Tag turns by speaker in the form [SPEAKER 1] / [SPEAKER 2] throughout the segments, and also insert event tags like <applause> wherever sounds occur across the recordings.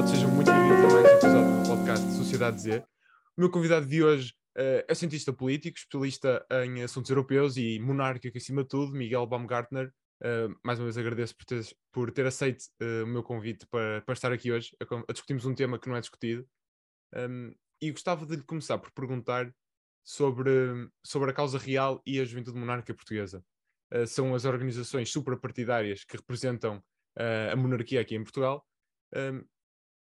[SPEAKER 1] todos, sejam muito bem-vindos a mais um episódio do podcast Sociedade Z. O meu convidado de hoje uh, é cientista político, especialista em assuntos europeos e monárquico acima de tudo, Miguel Baumgartner. Uh, mais uma vez agradeço por ter, por ter aceito uh, o meu convite para, para estar aqui hoje a, a, discutirmos um tema que não é discutido. Um, e gostava de lhe começar por perguntar sobre, sobre a causa real e a juventude monárquica portuguesa. são as organizações suprapartidárias que representam a monarquia aqui em Portugal um,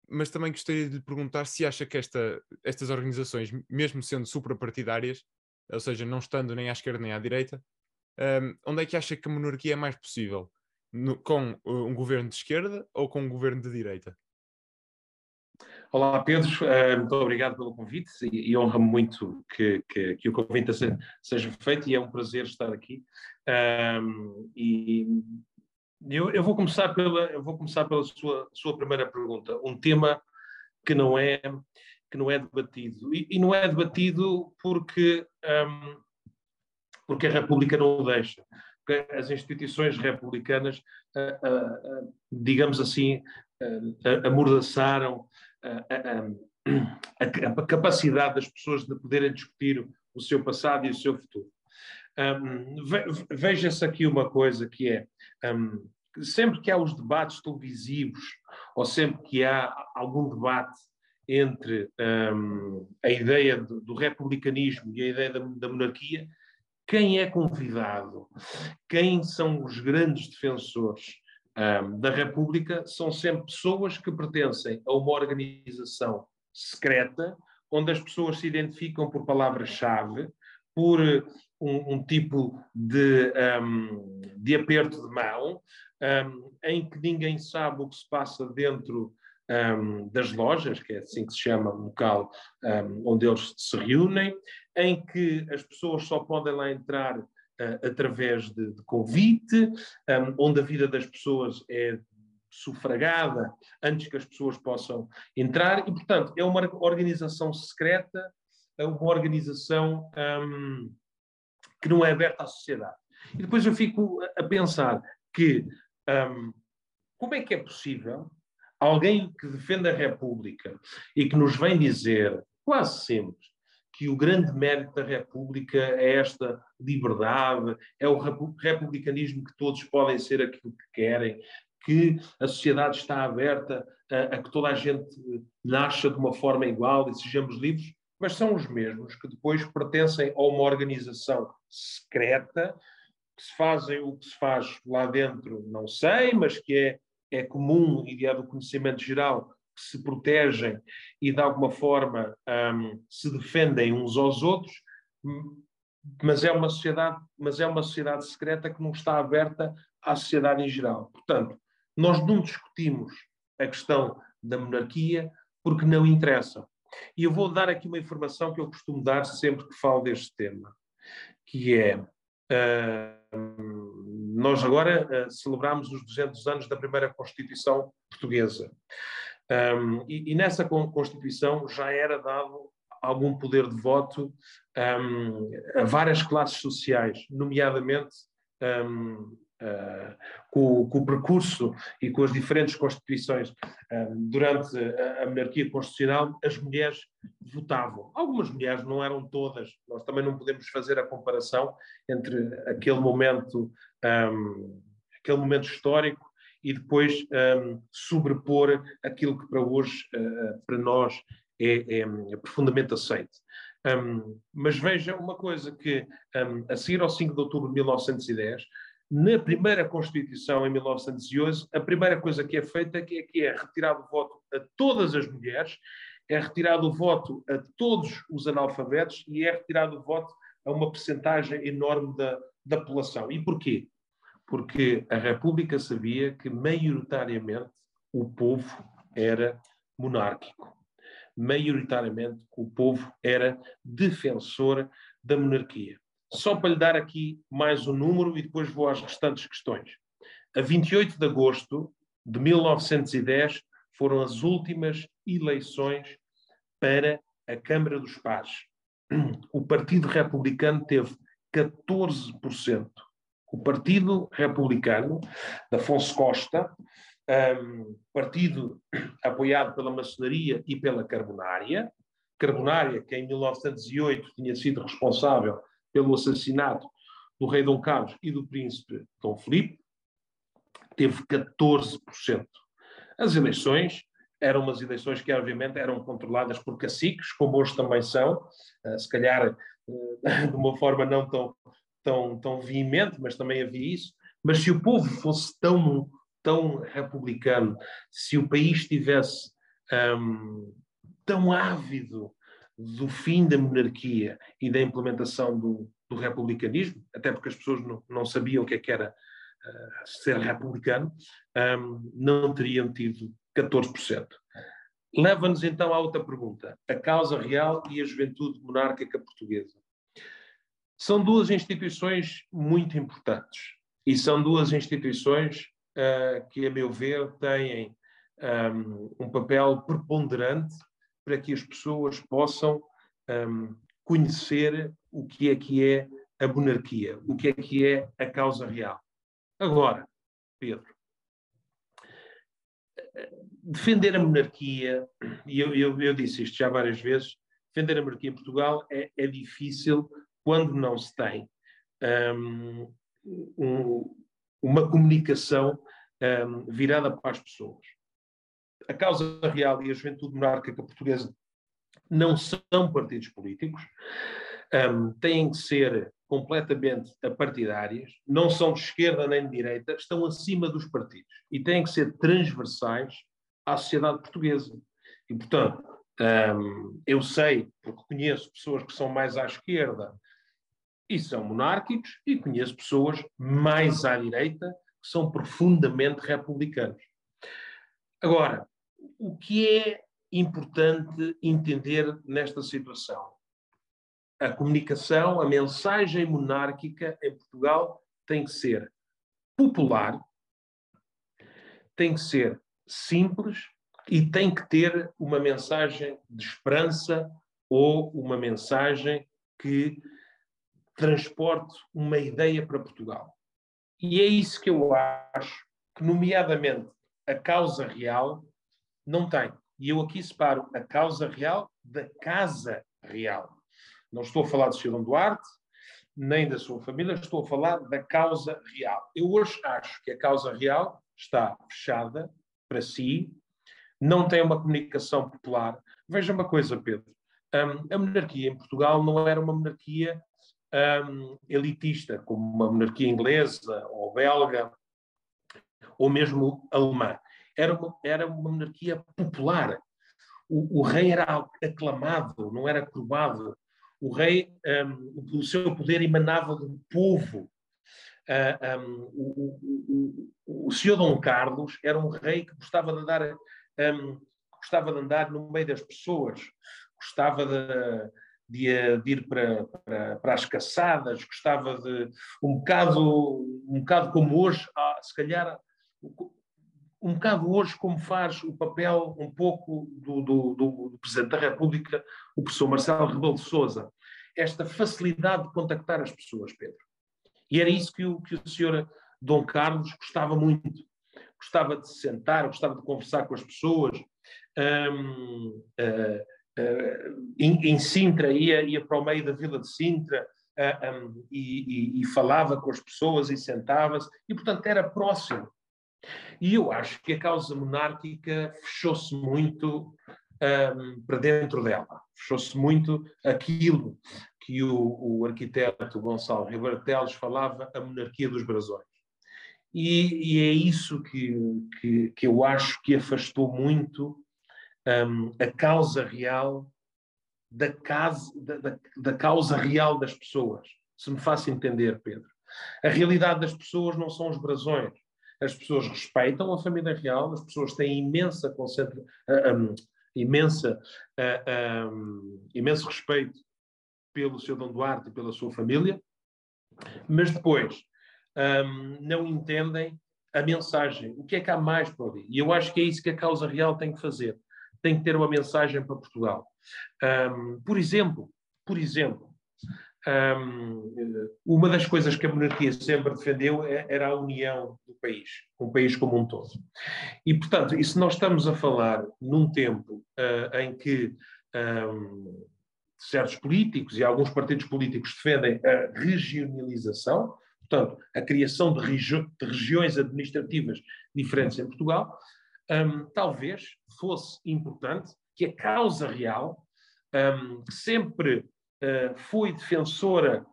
[SPEAKER 1] mas também gostaria de lhe perguntar se acha que esta, estas organizações, mesmo sendo suprapartidárias, ou seja, não estando nem à esquerda nem à direita, um, onde é que acha que a monarquia é mais possível? No, com uh, um governo de esquerda ou com um governo de direita?
[SPEAKER 2] Olá, Pedro, uh, muito obrigado pelo convite e, e honra-me muito que, que, que, o convite seja feito e é um prazer estar aqui. Um, e eu, eu, vou começar pela, eu vou começar pela sua, sua primeira pergunta. Um tema que não é, que não é debatido. E, e não é debatido porque, um, porque a República não o deixa. Porque as instituições republicanas, digamos assim, amordaçaram a, a, capacidade das pessoas de poderem discutir o seu passado e o seu futuro. Um, Veja-se aqui uma coisa que é. Um, sempre que há os debates televisivos ou sempre que há algum debate entre um, a ideia do, republicanismo e a ideia da, da, monarquia, quem é convidado, quem são os grandes defensores um, da República, são sempre pessoas que pertencem a uma organização secreta, onde as pessoas se identificam por palavras-chave, por um, um tipo de, um, de aperto de mão, um, em que ninguém sabe o que se passa dentro das lojas, que é assim que se chama o local onde eles se reúnem, em que as pessoas só podem lá entrar uh, através de, de convite, onde a vida das pessoas é sufragada antes que as pessoas possam entrar, e, portanto, é uma organização secreta, é uma organização que não é aberta à sociedade. E depois eu fico a pensar que um, como é que é possível alguém que defende a República e que nos vem dizer, quase sempre, que o grande mérito da República é esta liberdade, é o republicanismo que todos podem ser aquilo que querem, que a sociedade está aberta a, a que toda a gente nasça de uma forma igual e sejamos livres, mas são os mesmos que depois pertencem a uma organização secreta, que se fazem o que se faz lá dentro, não sei, mas que é, é comum e é do conhecimento geral, que se protegem e de alguma forma um, se defendem uns aos outros, mas é uma sociedade, mas é uma sociedade secreta que não está aberta à sociedade em geral. Portanto, nós não discutimos a questão da monarquia porque não interessa. E eu vou dar aqui uma informação que eu costumo dar sempre que falo deste tema, que é uh, nós agora uh, celebramos os 200 anos da primeira Constituição portuguesa. Um, e, e, nessa Constituição já era dado algum poder de voto um, a várias classes sociais, nomeadamente um, Uh, com, com, o percurso e com as diferentes constituições uh, durante a, a, monarquia constitucional, as mulheres votavam. Algumas mulheres, não eram todas, nós também não podemos fazer a comparação entre aquele momento, um, aquele momento histórico e depois um, sobrepor aquilo que para hoje, uh, para nós, é, é, é profundamente aceito. Um, mas veja uma coisa que, a seguir ao 5 de outubro de 1910, na primeira Constituição, em 1911, a primeira coisa que é feita é que é retirado o voto a todas as mulheres, é retirado o voto a todos os analfabetos e é retirado o voto a uma percentagem enorme da, da população. E porquê? Porque a República sabia que, maioritariamente, o povo era monárquico. Maioritariamente, o povo era defensor da monarquia. Só para lhe dar aqui mais um número e depois vou às restantes questões. A 28 de agosto de 1910 foram as últimas eleições para a Câmara dos Pares. O Partido Republicano teve 14%. O Partido Republicano, de Afonso Costa, um, partido apoiado pela maçonaria e pela Carbonária. Carbonária, que em 1908 tinha sido responsável pelo assassinato do rei Dom Carlos e do príncipe Dom Felipe, teve 14%. As eleições eram umas eleições que, obviamente, eram controladas por caciques, como hoje também são, uh, se calhar uh, <laughs> de uma forma não tão, tão, tão veemente, mas também havia isso. Mas se o povo fosse tão, tão republicano, se o país estivesse um, tão ávido do fim da monarquia e da implementação do, do republicanismo, até porque as pessoas não, não sabiam o que, é que era uh, ser republicano, um, não teriam tido 14%. Leva-nos então à outra pergunta: a causa real e a juventude monárquica portuguesa. São duas instituições muito importantes e são duas instituições uh, que, a meu ver, têm um, um, papel preponderante para que as pessoas possam um, conhecer o que é que é a monarquia, o que é que é a causa real. Agora, Pedro, defender a monarquia, e eu, eu, eu, disse isto já várias vezes, defender a monarquia em Portugal é, é difícil quando não se tem um, um, uma comunicação um, virada para as pessoas. A causa real e a juventude monárquica portuguesa não são partidos políticos, um, têm que ser completamente apartidárias, não são de esquerda nem de direita, estão acima dos partidos e têm que ser transversais à sociedade portuguesa. E, portanto, um, eu sei, porque conheço pessoas que são mais à esquerda e são monárquicos, e conheço pessoas mais à direita que são profundamente republicanos. Agora, o que é importante entender nesta situação? a comunicação, a mensagem monárquica em Portugal tem que ser popular, tem que ser simples e tem que ter uma mensagem de esperança ou uma mensagem que transporte uma ideia para Portugal. E é isso que eu acho que, nomeadamente, a causa real não tem. E eu aqui separo a causa real da casa real. Não estou a falar de Silvão Duarte, nem da sua família, estou a falar da causa real. Eu hoje acho que a causa real está fechada para si, não tem uma comunicação popular. Veja uma coisa, Pedro. Um, a monarquia em Portugal não era uma monarquia um, elitista, como uma monarquia inglesa ou belga, ou mesmo alemã. Era uma, era uma monarquia popular. O, o rei era aclamado, não era curvado o rei, um, o seu poder emanava do povo. Uh, ah, um, o, o, o, senhor Dom Carlos era um rei que gostava de andar, um, gostava de andar no meio das pessoas, gostava de, de, de ir para, para, para, as caçadas, gostava de um bocado, um bocado como hoje, se calhar um bocado hoje como faz o papel um pouco do, do, do, Presidente da República, o professor Marcelo Rebelo de Sousa. Esta facilidade de contactar as pessoas, Pedro. E era isso que o, que o senhor Dom Carlos gostava muito. Gostava de se sentar, gostava de conversar com as pessoas. Um, uh, uh, uh, em, em, Sintra, ia, ia para o meio da vila de Sintra uh, um, e, e, e falava com as pessoas e sentava-se. E, portanto, era próximo e eu acho que a causa monárquica fechou-se muito um, para dentro dela. Fechou-se muito aquilo que o, o arquiteto Gonçalo Ribeiro Teles falava, a monarquia dos brasões. E, e é isso que, que, que, eu acho que afastou muito um, a causa real da, casa, da, da, da causa real das pessoas. Se me faço entender, Pedro. A realidade das pessoas não são os brasões as pessoas respeitam a família real, as pessoas têm imensa concentra, uh, um, imensa, um, imenso respeito pelo seu Dom Duarte e pela sua família, mas depois um, não entendem a mensagem. O que é que há mais para ali? E eu acho que é isso que a causa real tem que fazer. Tem que ter uma mensagem para Portugal. Por exemplo, por exemplo, um, uma das coisas que a monarquia sempre defendeu é, era a união do país, um país como um todo. E, portanto, e se nós estamos a falar num tempo uh, em que um, certos políticos e alguns partidos políticos defendem a regionalização, portanto, a criação de, regi de regiões administrativas diferentes em Portugal, um, talvez fosse importante que a causa real, um, sempre uh, foi defensora,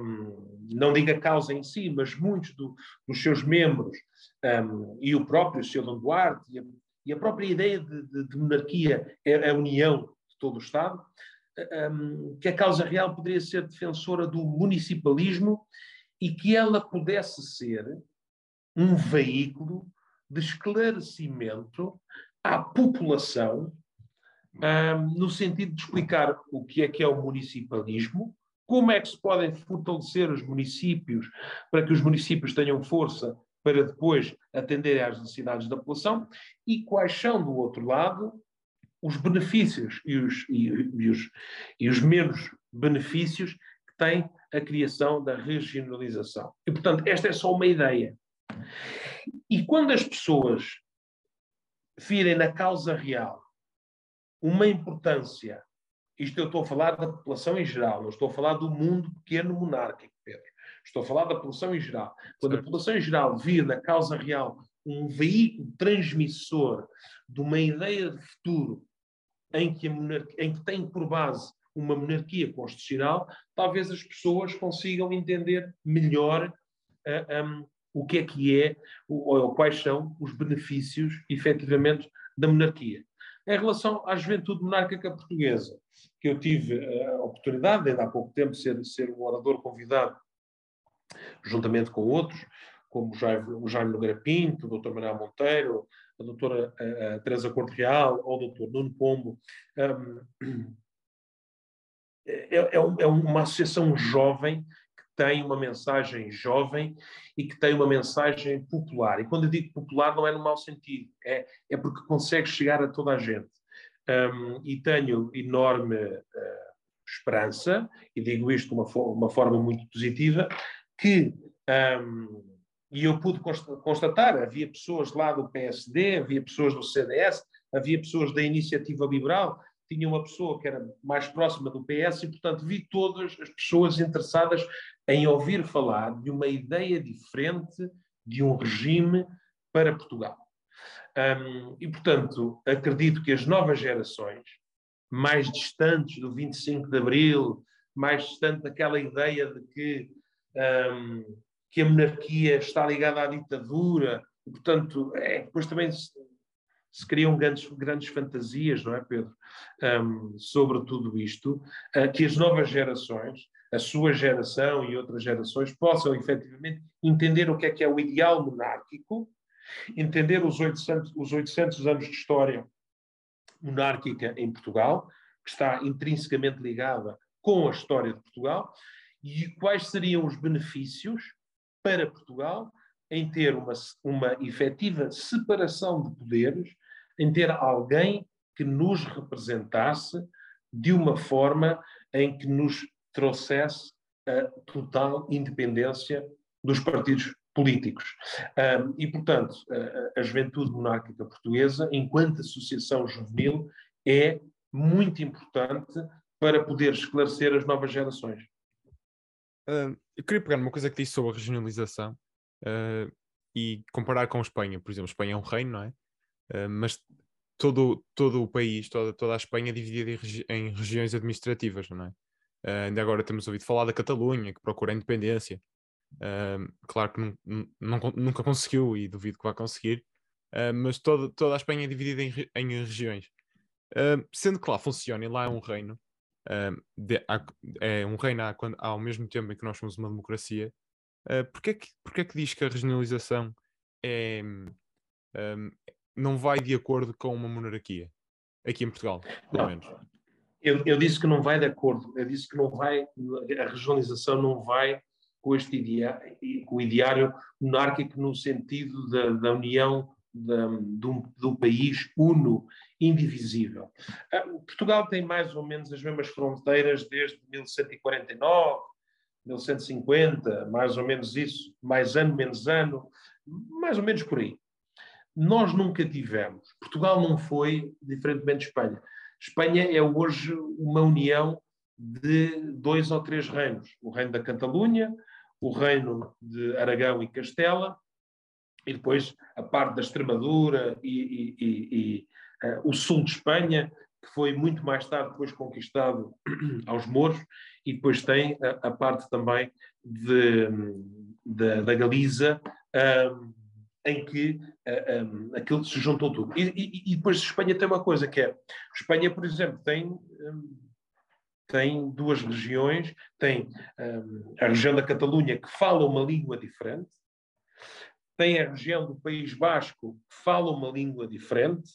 [SPEAKER 2] um, não digo a causa em si, mas muitos do, dos seus membros, e o próprio Sr. Dom Duarte, e a, e a própria ideia de, de, de, monarquia é a união de todo o Estado, que a causa real poderia ser defensora do municipalismo e que ela pudesse ser um veículo de esclarecimento à população, um, no sentido de explicar o que é que é o municipalismo, como é que se podem fortalecer os municípios para que os municípios tenham força para depois atenderem às necessidades da população e quais são, do outro lado, os benefícios e os, e, e os, e os menos benefícios que tem a criação da regionalização. E, portanto, esta é só uma ideia. E quando as pessoas virem na causa real uma importância, isto eu estou a falar da população em geral, não estou a falar do mundo pequeno monárquico, Pedro. Estou a falar da população em geral. Quando certo. a população em geral vir na causa real um veículo transmissor de uma ideia de futuro em que, em que tem por base uma monarquia constitucional, talvez as pessoas consigam entender melhor uh, eh, um, o que é que é, ou, ou quais são os benefícios, efetivamente, da monarquia. Em relação à juventude monárquica portuguesa, que eu tive a oportunidade, ainda há pouco tempo, de ser, ser um orador convidado, juntamente com outros, como o Jaime, o Nogueira Pinto, o Dr. Manuel Monteiro, a doutora a, a Teresa ou o Dr. Nuno Pombo. Um, <clears throat> é, é, é uma associação jovem tem uma mensagem jovem e que tem uma mensagem popular. E quando eu digo popular, não é no mau sentido, é, é porque consegue chegar a toda a gente. Um, e tenho enorme uh, esperança, e digo isto de uma, uma forma muito positiva, que um, e eu pude constatar, havia pessoas lá do PSD, havia pessoas do CDS, havia pessoas da Iniciativa Liberal, tinha uma pessoa que era mais próxima do PS e, portanto, vi todas as pessoas interessadas em ouvir falar de uma ideia diferente de um regime para Portugal. Um, e, portanto, acredito que as novas gerações, mais distantes do 25 de Abril, mais distante daquela ideia de que um, que a monarquia está ligada à ditadura, e, portanto, é, depois também se, se, criam grandes, grandes fantasias, não é, Pedro, um, sobre tudo isto, uh, que as novas gerações, a sua geração e outras gerações, possam efetivamente entender o que é que é o ideal monárquico, entender os 800, os 800 anos de história monárquica em Portugal, que está intrinsecamente ligada com a história de Portugal, e quais seriam os benefícios para Portugal em ter uma, uma efetiva separação de poderes, em ter alguém que nos representasse de uma forma em que nos trouxesse a total independência dos partidos políticos. Um, e, portanto, a, a juventude monárquica portuguesa, enquanto associação juvenil, é muito importante para poder esclarecer as novas gerações.
[SPEAKER 1] Uh, eu queria pegar uma coisa que disse sobre a regionalização uh, e comparar com a Espanha. Por exemplo, a Espanha é um reino, não é? Uh, mas todo, todo o país, toda, toda a Espanha é dividida em, regi em regiões administrativas, não é? Ainda agora temos ouvido falar da Catalunha, que procura a independência. claro que nunca conseguiu e duvido que vá conseguir, mas toda, toda a Espanha é dividida em, em regiões. sendo que lá funciona e lá é um reino, de, há, é um reino há, quando, ao mesmo tempo em que nós somos uma democracia, uh, porquê, que, porquê que diz que a regionalização é, um, não vai de acordo com uma monarquia? Aqui em Portugal, pelo menos.
[SPEAKER 2] Eu, eu, disse que não vai de acordo, eu disse que não vai, a regionalização não vai com este ideário, com o ideário monárquico no sentido da, da união do, do país uno, indivisível. Ah, Portugal tem mais ou menos as mesmas fronteiras desde 1149, 1150, mais ou menos isso, mais ano, menos ano, mais ou menos por aí. Nós nunca tivemos. Portugal não foi, diferentemente de Espanha. Espanha é hoje uma união de dois ou três reinos: o reino da Catalunha, o reino de Aragão e Castela, e depois a parte da Extremadura e, e, e, e uh, o sul de Espanha, que foi muito mais tarde depois conquistado <clears throat> aos mouros, e depois tem a, a parte também de, de da Galiza, em que um, aquilo se juntou tudo. E, e, depois Espanha tem uma coisa que é, Espanha, por exemplo, tem... Um, tem duas regiões, tem a região da Catalunha que fala uma língua diferente, tem a região do País Basco que fala uma língua diferente,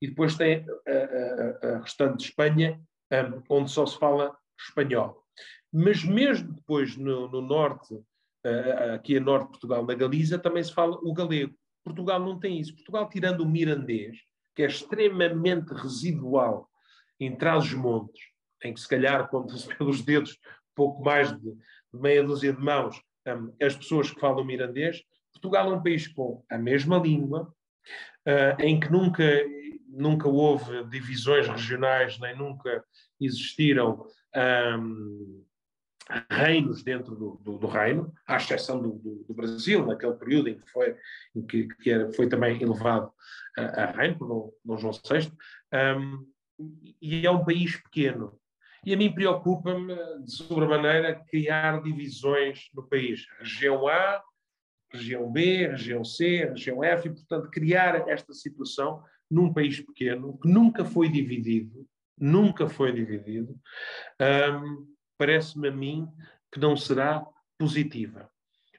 [SPEAKER 2] e depois tem a, a, a restante de Espanha, um, onde só se fala espanhol. Mas mesmo depois no, no norte, uh, aqui a norte de Portugal, na Galiza, também se fala o galego. Portugal não tem isso. Portugal, tirando o mirandês, que é extremamente residual em Trás-os-Montes, em que se calhar conta-se pelos dedos pouco mais de, de meia dúzia de mãos um, as pessoas que falam mirandês, Portugal é um país com a mesma língua, uh, em que nunca, nunca houve divisões regionais, nem nunca existiram um, reinos dentro do, do, do, reino, à exceção do, do, Brasil, naquele período em que foi, em que, que era, foi também elevado a, a reino por Dom João VI, um, e é um país pequeno. E a mim preocupa-me, de sobremaneira, criar divisões no país. Região A, região B, região C, região F, e, portanto, criar esta situação num país pequeno, que nunca foi dividido, nunca foi dividido, um, parece-me a mim que não será positiva.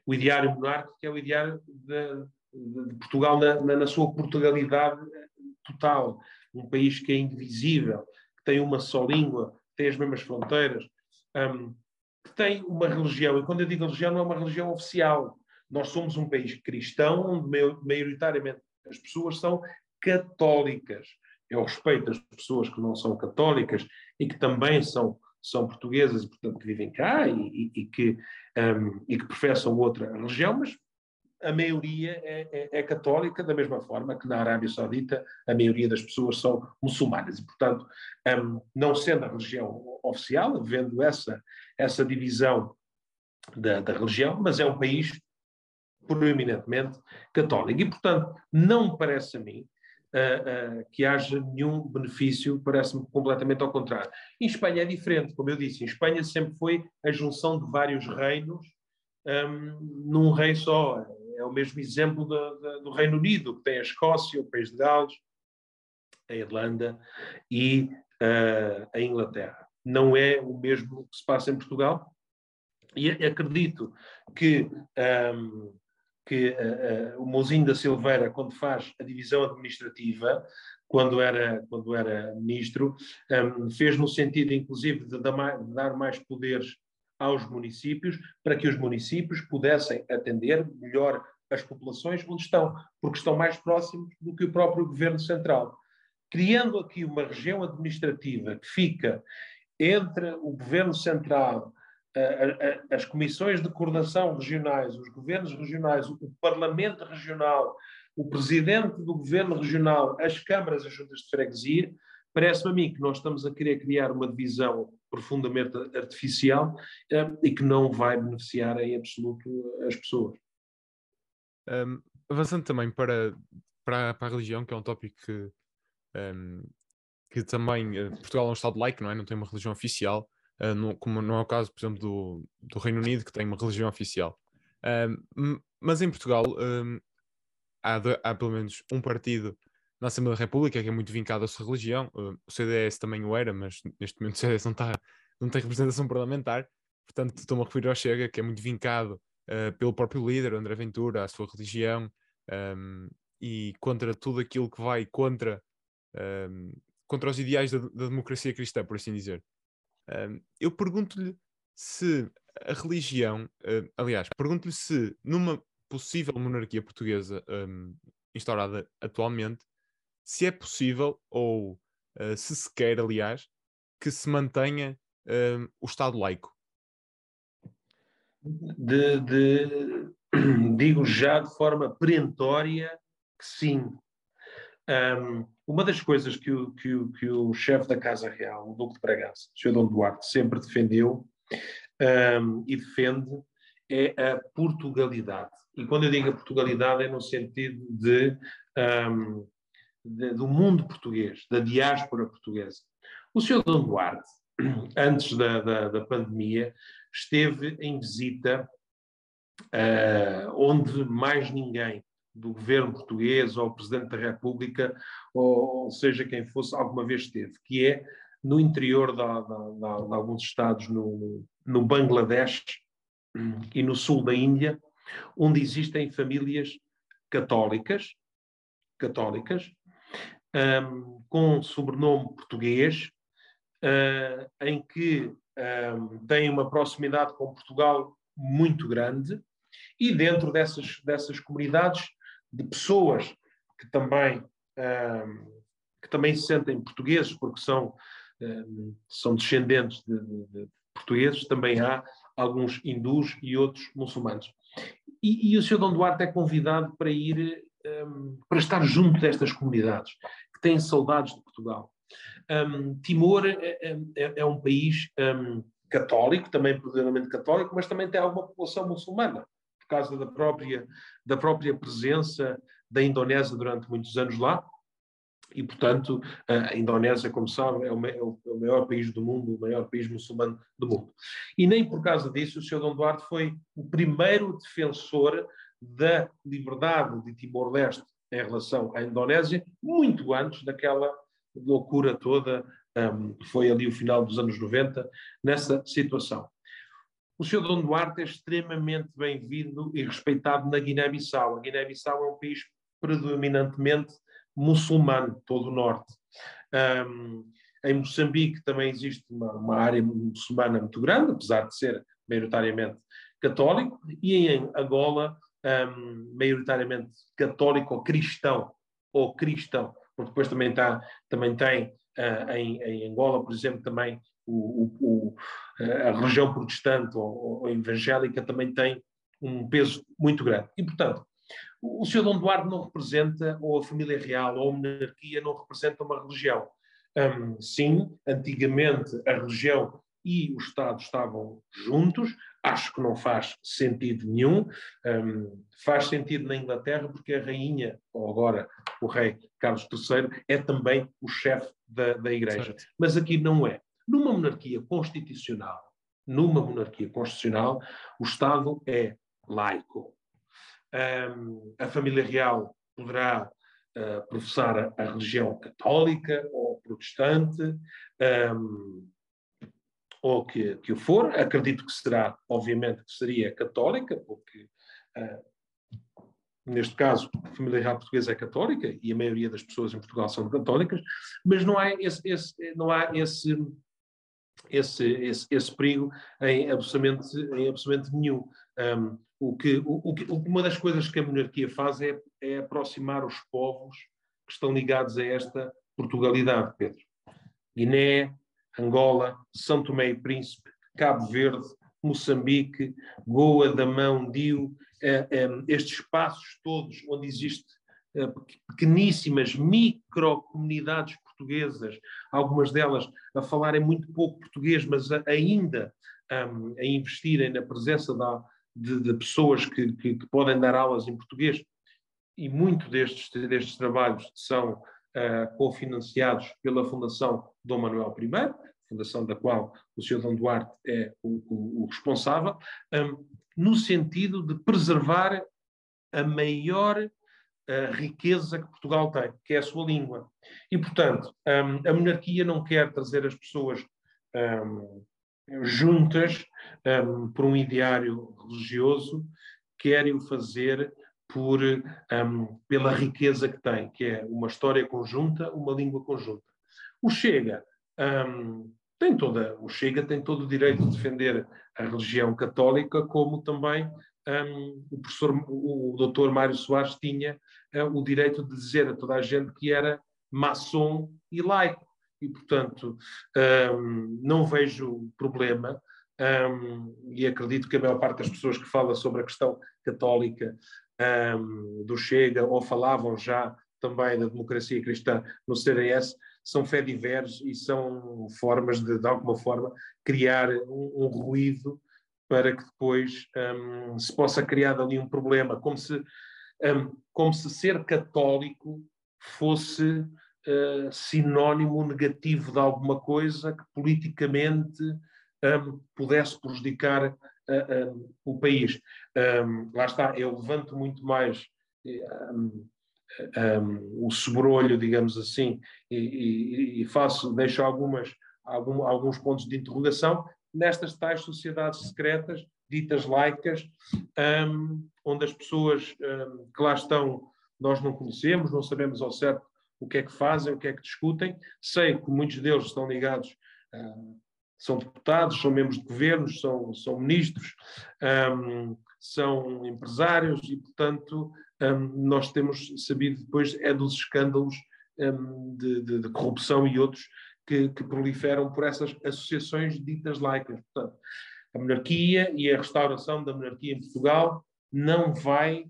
[SPEAKER 2] O ideário monárquico é o ideário de, de Portugal na, na, na, sua Portugalidade total, um país que é indivisível, que tem uma só língua, que tem as mesmas fronteiras, um, que tem uma religião, e quando eu digo religião, não é uma religião oficial, nós somos um país cristão onde maioritariamente as pessoas são católicas. Eu respeito as pessoas que não são católicas e que também são, são portuguesas e, portanto, que vivem cá e, e, que, um, e que professam outra religião, mas a maioria é, é, é, católica, da mesma forma que na Arábia Saudita a maioria das pessoas são muçulmanas. E, portanto, um, não sendo a religião oficial, havendo essa, essa divisão da, da religião, mas é um país proeminentemente católico. E, portanto, não me parece a mim uh, uh, que haja nenhum benefício, parece-me completamente ao contrário. Em Espanha é diferente, como eu disse, em Espanha sempre foi a junção de vários reinos um, num rei só. É o mesmo exemplo do, do, Reino Unido, que tem a Escócia, o País de Gales, a Irlanda e uh, a Inglaterra. Não é o mesmo que se passa em Portugal, e acredito que um, que uh, uh, o Mouzinho da Silveira, quando faz a divisão administrativa, quando era, quando era ministro, um, fez no sentido, inclusive, de dar mais poderes aos municípios, para que os municípios pudessem atender melhor as populações onde estão, porque estão mais próximos do que o próprio governo central. Criando aqui uma região administrativa que fica entre o governo central as comissões de coordenação regionais, os governos regionais, o Parlamento Regional, o Presidente do Governo Regional, as câmaras as juntas de freguesia, parece-me a mim que nós estamos a querer criar uma divisão profundamente artificial um, e que não vai beneficiar em absoluto as pessoas.
[SPEAKER 1] Um, avançando também para, para, para, a religião, que é um tópico que, um, que também uh, Portugal é um Estado laico, não é? Não tem uma religião oficial uh, no, como não é o caso, por exemplo, do, do Reino Unido, que tem uma religião oficial. Uh, mas em Portugal há, de, há, pelo menos um partido na Assembleia da República que é muito vincado à sua religião. Uh, o CDS também o era, mas neste momento o CDS não, está, não tem representação parlamentar. Portanto, estou-me a referir ao Chega, que é muito vincado pelo próprio líder, André Ventura, à sua religião um, e contra tudo aquilo que vai contra, contra os ideais da, da democracia cristã, por assim dizer eu pergunto-lhe se a religião, aliás, pergunto-lhe se numa possível monarquia portuguesa um, instaurada atualmente, se é possível, ou uh, se se quer, aliás, que se mantenha o Estado laico?
[SPEAKER 2] De, de, <clears throat> digo já de forma perentória que sim. Um, uma das coisas que o, que o, que o chefe da Casa Real, o Duque de Bragança, o Sr. Dom Duarte, sempre defendeu um, e defende é a Portugalidade. E quando eu digo a Portugalidade é no sentido de, um, de, do mundo português, da diáspora portuguesa. O Sr. Dom Duarte, <clears throat> antes da, da, da pandemia, esteve em visita uh, onde mais ninguém do governo português ou Presidente da República, ou, seja quem fosse, alguma vez esteve, que é no interior de, de alguns estados no, no Bangladesh e no sul da Índia, onde existem famílias católicas, católicas, um, com sobrenome português, uh, em que um, têm uma proximidade com Portugal muito grande, e dentro dessas, dessas comunidades de pessoas que também, um, que também se sentem portugueses, porque são, um, são descendentes de, de, de, portugueses, também há alguns hindus e outros muçulmanos. E, e o Sr. Dom Duarte é convidado para ir, um, para estar junto destas comunidades, que têm saudades de Portugal. Timor é, é, é, é, um país católico, também verdadeiramente católico, mas também tem alguma população muçulmana causa da própria, da própria presença da Indonésia durante muitos anos lá. E, portanto, a Indonésia, como sabe, é, é o, é o maior país do mundo, o maior país muçulmano do mundo. E nem por causa disso o Sr. Dom Duarte foi o primeiro defensor da liberdade de Timor-Leste em relação à Indonésia, muito antes daquela loucura toda um, que foi ali o final dos anos 90, nessa situação. O Sr. Dom Duarte é extremamente bem-vindo e respeitado na Guiné-Bissau. A Guiné-Bissau é um país predominantemente muçulmano, todo o norte. Um, em Moçambique também existe uma, uma, área muçulmana muito grande, apesar de ser maioritariamente católico, e em Angola, um, maioritariamente católico ou cristão, ou cristão, porque depois também, tá, também tem uh, em, em Angola, por exemplo, também o, o, a religião protestante ou, ou, evangélica também tem um peso muito grande. E, portanto, o Sr. Dom Duarte não representa, ou a família real, ou a monarquia não representa uma religião. Um, sim, antigamente a religião e o Estado estavam juntos, acho que não faz sentido nenhum. Um, faz sentido na Inglaterra porque a rainha, ou agora o rei Carlos III, é também o chefe da, da Igreja. Certo. Mas aqui não é. Numa monarquia constitucional, numa monarquia constitucional, o Estado é laico. Um, a família real poderá uh, professar a, religião católica ou protestante, um, ou que, que o for. Acredito que será, obviamente, que seria católica, porque uh, neste caso, a família real portuguesa é católica e a maioria das pessoas em Portugal são católicas, mas não há esse, esse não há esse, esse, esse, esse perigo em absolutamente, em absolutamente nenhum. Um, o que, o, o, uma das coisas que a monarquia faz é, é aproximar os povos que estão ligados a esta Portugalidade, Pedro. Guiné, Angola, São Tomé e Príncipe, Cabo Verde, Moçambique, Goa, Damão, Dio, eh, estes espaços todos onde existe eh, pequeníssimas microcomunidades portuguesas, algumas delas a falarem muito pouco português, mas ainda um, a investirem na presença da, de, de, pessoas que, que, que, podem dar aulas em português. E muito destes, destes trabalhos são uh, cofinanciados pela Fundação Dom Manuel I, fundação da qual o Sr. Dom Duarte é o, o, o responsável, um, no sentido de preservar a maior a riqueza que Portugal tem, que é a sua língua. E, portanto, um, a monarquia não quer trazer as pessoas um, juntas um, por um ideário religioso, querem o fazer por, pela riqueza que tem, que é uma história conjunta, uma língua conjunta. O Chega tem toda, o Chega tem todo o direito de defender a religião católica, como também um, o professor, o, o doutor Mário Soares tinha uh, o direito de dizer a toda a gente que era maçom e laico. E, portanto, um, não vejo problema um, e acredito que a maior parte das pessoas que fala sobre a questão católica do Chega ou falavam já também da democracia cristã no CDS são fé diversos e são formas de, de alguma forma, criar um, um ruído para que depois um, se possa criar ali um problema, como se, um, como se ser católico fosse uh, sinónimo negativo de alguma coisa que politicamente um, pudesse prejudicar uh, o país. Um, lá está, eu levanto muito mais um, o sobrolho, digamos assim, e, e, e, faço, deixo algumas, algum, alguns pontos de interrogação nestas tais sociedades secretas, ditas laicas, onde as pessoas que lá estão nós não conhecemos, não sabemos ao certo o que é que fazem, o que é que discutem. Sei que muitos deles estão ligados são deputados, são membros de governos, são, são ministros, um, são empresários e, portanto, um, nós temos sabido depois é dos escândalos um, de, de, de, corrupção e outros que, que, proliferam por essas associações ditas laicas. Portanto, a monarquia e a restauração da monarquia em Portugal não vai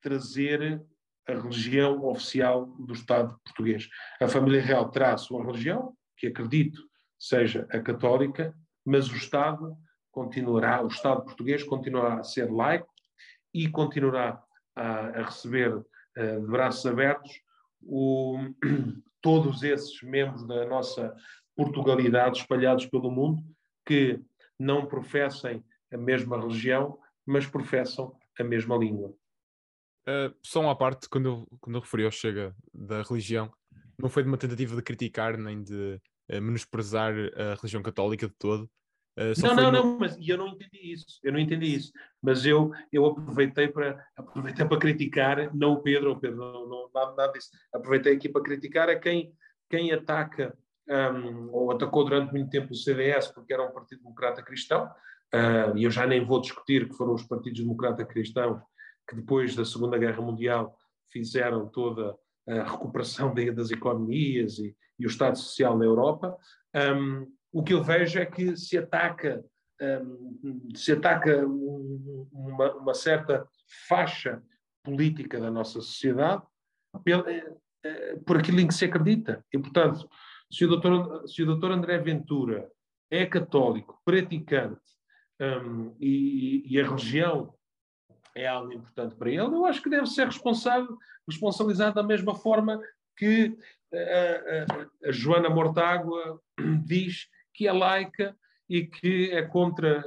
[SPEAKER 2] trazer a religião oficial do Estado português. A família real terá a sua religião, que acredito seja a católica, mas o Estado continuará, o Estado português continuará a ser laico e continuará a, a receber uh, de braços abertos o, <clears throat> todos esses membros da nossa Portugalidade espalhados pelo mundo que não professem a mesma religião, mas professam a mesma língua.
[SPEAKER 1] Uh, só uma parte, quando eu, quando eu referi ao Chega da religião, não foi de uma tentativa de criticar nem de menosprezar a religião católica de todo.
[SPEAKER 2] Uh, não, não, não, mas eu não entendi isso, eu não entendi isso, mas eu, eu aproveitei para aproveitei para criticar, não o Pedro, o Pedro não, não nada, nada disso, aproveitei aqui para criticar a quem, quem ataca um, ou atacou durante muito tempo o CDS porque era um partido democrata cristão, uh, e eu já nem vou discutir que foram os partidos democrata cristãos que depois da Segunda Guerra Mundial fizeram toda a recuperação <laughs> das economias e, e o Estado Social na Europa, um, o que eu vejo é que se ataca, um, se ataca uma, uma, certa faixa política da nossa sociedade eh, eh, por aquilo em que se acredita. E, portanto, se o doutor, se o doutor André Ventura é católico, praticante, um, e, e, a religião é algo importante para ele, eu acho que deve ser responsável, responsabilizado da mesma forma que a, a, a Joana Mortágua diz que é laica e que é contra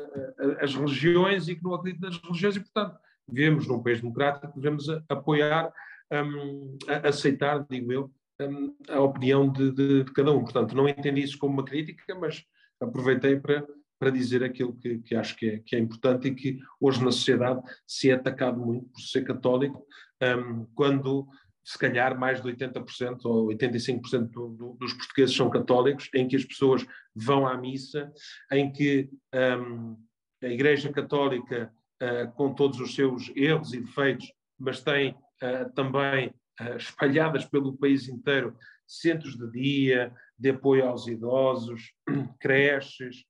[SPEAKER 2] as religiões e que não acredita nas religiões e, portanto, vivemos num país democrático, devemos apoiar, um, aceitar, digo eu, um, a opinião de, de, de, cada um. Portanto, não entendi isso como uma crítica, mas aproveitei para, para dizer aquilo que, que acho que é, que é importante e que hoje na sociedade se é atacado muito por ser católico, um, quando se calhar mais de 80% ou 85% do, do, dos portugueses são católicos, em que as pessoas vão à missa, em que um, a Igreja Católica, uh, com todos os seus erros e defeitos, mas tem uh, também uh, espalhadas pelo país inteiro centros de dia, de apoio aos idosos, <clears throat> creches,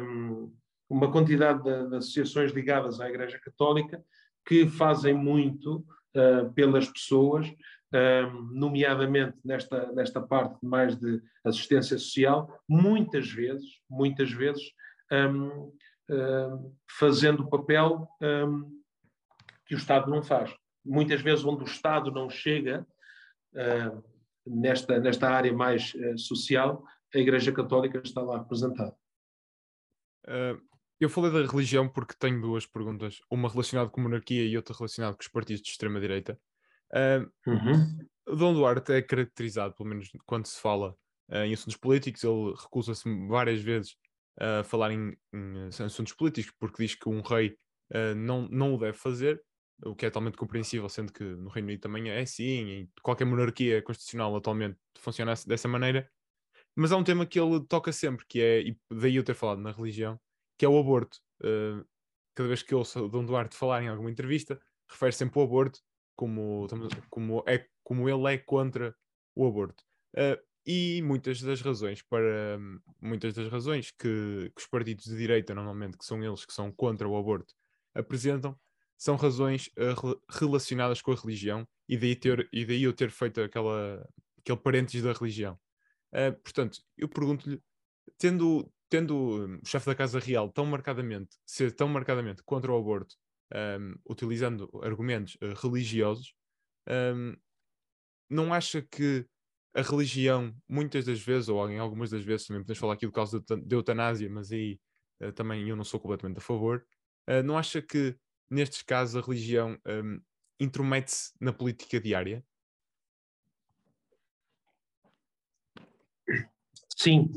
[SPEAKER 2] um, uma quantidade de, de associações ligadas à Igreja Católica que fazem muito uh, pelas pessoas, uh, nomeadamente nesta, nesta parte mais de assistência social, muitas vezes, muitas vezes, um, uh, fazendo o papel um, que o Estado não faz. Muitas vezes onde o Estado não chega nesta, nesta área mais social, a Igreja Católica está lá representada.
[SPEAKER 1] Uh, eu falei da religião porque tenho duas perguntas, uma relacionada com a monarquia e outra relacionada com os partidos de extrema-direita. Uh, uhum. Dom Duarte é caracterizado, pelo menos quando se fala uh, em assuntos políticos, ele recusa-se várias vezes a falar em, em, assuntos políticos porque diz que um rei uh, não, não o deve fazer, o que é totalmente compreensível, sendo que no Reino Unido também é assim, e qualquer monarquia constitucional atualmente funciona dessa maneira. Mas há um tema que ele toca sempre, que é, e daí eu ter falado na religião, que é o aborto. Uh, cada vez que ouço o Dom Duarte falar em alguma entrevista, refere sempre ao aborto como, como, é, como ele é contra o aborto. Uh, e muitas das razões para muitas das razões que, que, os partidos de direita, normalmente, que são eles que são contra o aborto, apresentam, são razões uh, relacionadas com a religião e daí, ter, e daí eu ter feito aquela, aquele parênteses da religião. Uh, portanto, eu pergunto-lhe, tendo, tendo o chefe da Casa Real tão marcadamente, ser tão marcadamente contra o aborto, um, utilizando argumentos uh, religiosos, um, não acha que a religião, muitas das vezes, ou em algumas das vezes, também podemos falar aqui do caso da eutanásia, mas aí uh, também eu não sou completamente a favor, uh, não acha que nestes casos a religião um, intromete-se na política diária?
[SPEAKER 2] Sim,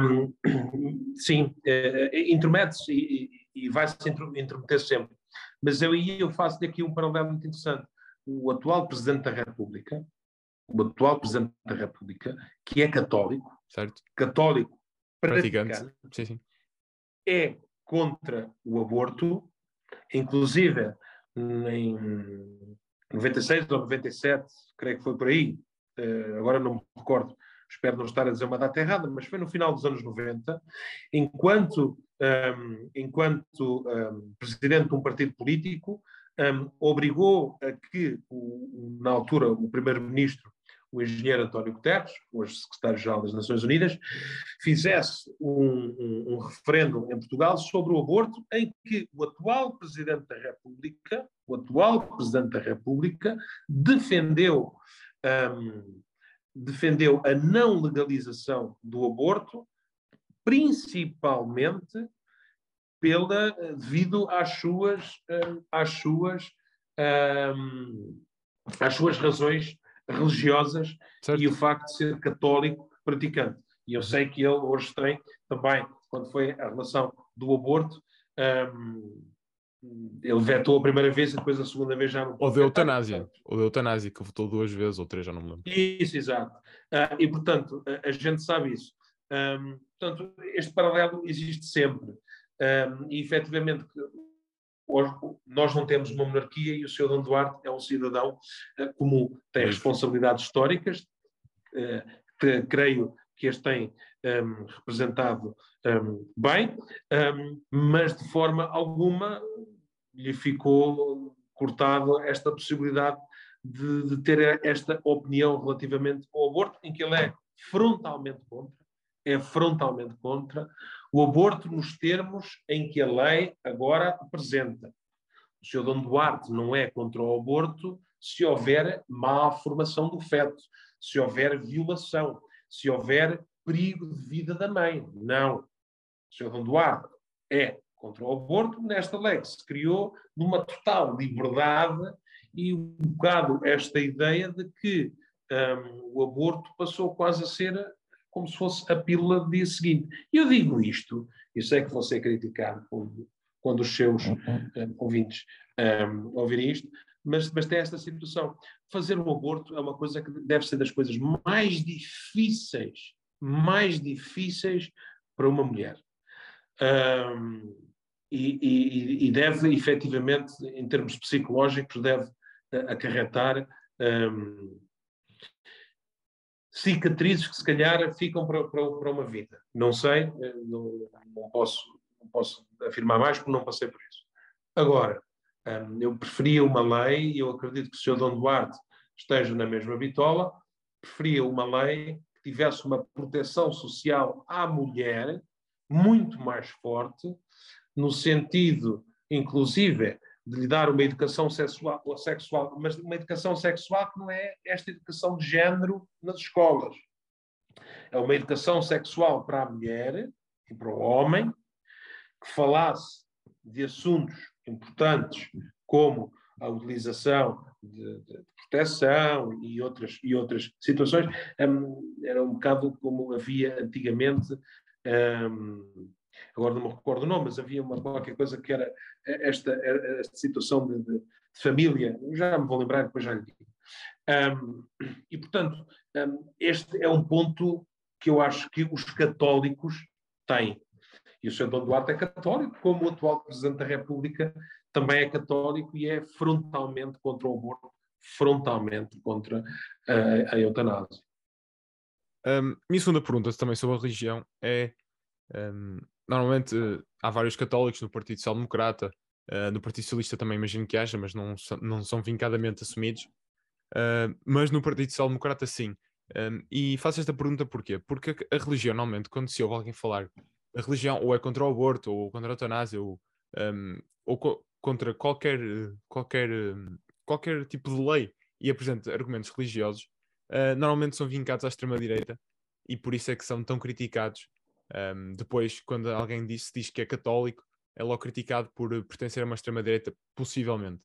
[SPEAKER 2] um, <clears throat> sim, uh, intromete-se e, e, e vai-se intrometer sempre. Mas eu eu faço daqui um paralelo muito interessante. O atual Presidente da República, o atual Presidente da República, que é católico,
[SPEAKER 1] certo.
[SPEAKER 2] católico
[SPEAKER 1] praticante, sim, sim.
[SPEAKER 2] é contra o aborto, inclusive em 96 ou 97, creio que foi por aí, uh, agora não me recordo, espero não estar a dizer uma data errada, mas foi no final dos anos 90, enquanto, um, enquanto um, presidente de um partido político, um, obrigou a que, o, na altura, o primeiro-ministro, o engenheiro António Guterres, hoje secretário-geral das Nações Unidas, fizesse um, um, um, referendo em Portugal sobre o aborto, em que o atual Presidente da República, o atual Presidente da República, defendeu um, defendeu a não legalização do aborto, principalmente pela, devido às suas, hum, às suas, um, às suas razões religiosas certo. e o facto de ser católico praticante. E eu sei que ele hoje tem também, quando foi a relação do aborto, um, ele vetou a primeira vez e depois a segunda vez já não.
[SPEAKER 1] Ou de eutanásia, ou de eutanásia, que votou duas vezes ou três, já não me lembro.
[SPEAKER 2] Isso, exato. Uh, e portanto, a, a, gente sabe isso. Um, portanto, este paralelo existe sempre. Um, e efetivamente, hoje, nós não temos uma monarquia e o Sr. Dom Duarte é um cidadão uh, comum, tem responsabilidades históricas, uh, que, creio que as tem um, representado um, bem, um, mas de forma alguma lhe ficou cortado esta possibilidade de, de, ter esta opinião relativamente ao aborto, em que ele é frontalmente contra, é frontalmente contra o aborto nos termos em que a lei agora apresenta. O Sr. Dom Duarte não é contra o aborto se houver má formação do feto, se houver violação, se houver perigo de vida da mãe. Não. O Sr. Dom Duarte é contra o aborto, nesta lei que se criou numa total liberdade e um bocado esta ideia de que um, o aborto passou quase a ser como se fosse a pílula do dia seguinte. Eu digo isto, e sei que vou ser criticado quando, quando os seus um, ouvintes um, ouvirem isto, mas, mas tem esta situação. Fazer um aborto é uma coisa que deve ser das coisas mais difíceis, mais difíceis para uma mulher. Um, e, e, e, deve, efetivamente, em termos psicológicos, deve eh, acarretar um, cicatrizes que, se calhar, ficam para, para, para uma vida. Não sei, eh, não, não, posso, não posso afirmar mais porque não passei por isso. Agora, um, eu preferia uma lei, e eu acredito que o Sr. Dom Duarte esteja na mesma bitola, preferia uma lei tivesse uma proteção social à mulher muito mais forte, no sentido, inclusive, de lhe dar uma educação sexual, sexual, mas uma educação sexual que não é esta educação de género nas escolas. É uma educação sexual para a mulher e para o homem, que falasse de assuntos importantes como a utilização de, de, proteção e outras, e outras situações. Um, era um bocado como havia antigamente um, agora não me recordo o nome, mas havia uma qualquer coisa que era esta, esta situação de, de, de, família, já me vou lembrar, depois já lhe digo. Um, e, portanto, um, este é um ponto que eu acho que os católicos têm. E o Sr. Dom Duarte é católico, como o atual Presidente da República também é católico e é frontalmente contra o aborto, frontalmente contra uh, a eutanásia.
[SPEAKER 1] Um, minha segunda pergunta também sobre a religião é: um, normalmente uh, há vários católicos no Partido Social Democrata, uh, no Partido Socialista também imagino que haja, mas não, não são vincadamente assumidos. Uh, mas no Partido Social Democrata, sim. Um, e faço esta pergunta porquê? Porque a, religião, normalmente, quando se ouve alguém falar, a religião ou é contra o aborto, ou contra a eutanásia, ou, um, ou co contra qualquer, qualquer, qualquer tipo de lei e apresenta argumentos religiosos, uh, normalmente são vincados à extrema-direita e por isso é que são tão criticados. Um, depois, quando alguém diz, diz que é católico, é logo criticado por pertencer a uma extrema-direita, possivelmente.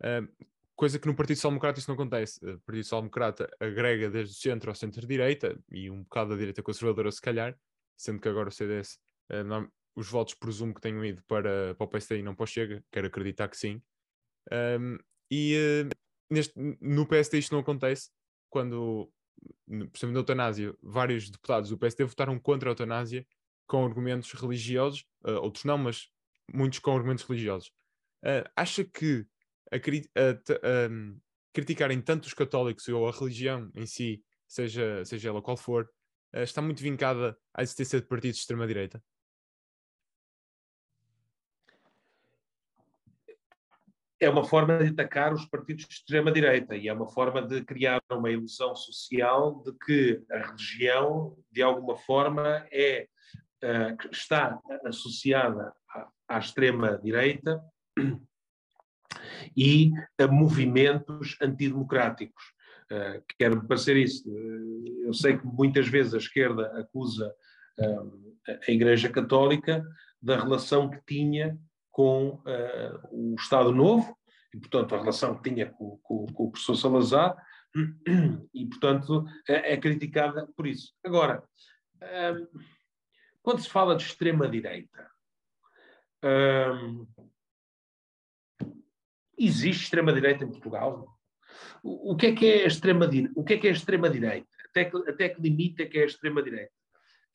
[SPEAKER 1] Uh, coisa que no Partido Social Democrata isso não acontece. O Partido Social Democrata agrega desde o centro ao centro-direita e um bocado da direita conservadora, se calhar, sendo que agora o CDS, uh, eh, os votos presumo que tenham ido para, para o PSD e não para o Chega, quero acreditar que sim. Um, e uh, neste, no PSD isto não acontece, quando, por exemplo, na eutanásia, vários deputados do PSD votaram contra a eutanásia com argumentos religiosos, uh, outros não, mas muitos com argumentos religiosos. Uh, acha que a, a, um, criticarem tanto os católicos ou a religião em si, seja, seja ela qual for, uh, está muito vincada à existência de partidos de extrema-direita?
[SPEAKER 2] É uma forma de atacar os partidos de extrema-direita e é uma forma de criar uma ilusão social de que a religião, de alguma forma, é, uh, está associada à, à extrema-direita e a movimentos antidemocráticos. Uh, quero parecer isso. Eu sei que muitas vezes a esquerda acusa uh, a Igreja Católica da relação que tinha com uh, o Estado Novo, e, portanto, a relação que tinha com, com, com o professor Salazar, e, portanto, é, é criticada por isso. Agora, um, quando se fala de extrema-direita, um, existe extrema-direita em Portugal? O, que é que é a extrema-direita? O que é que é extrema-direita? Até que, até que limita é que é a extrema-direita?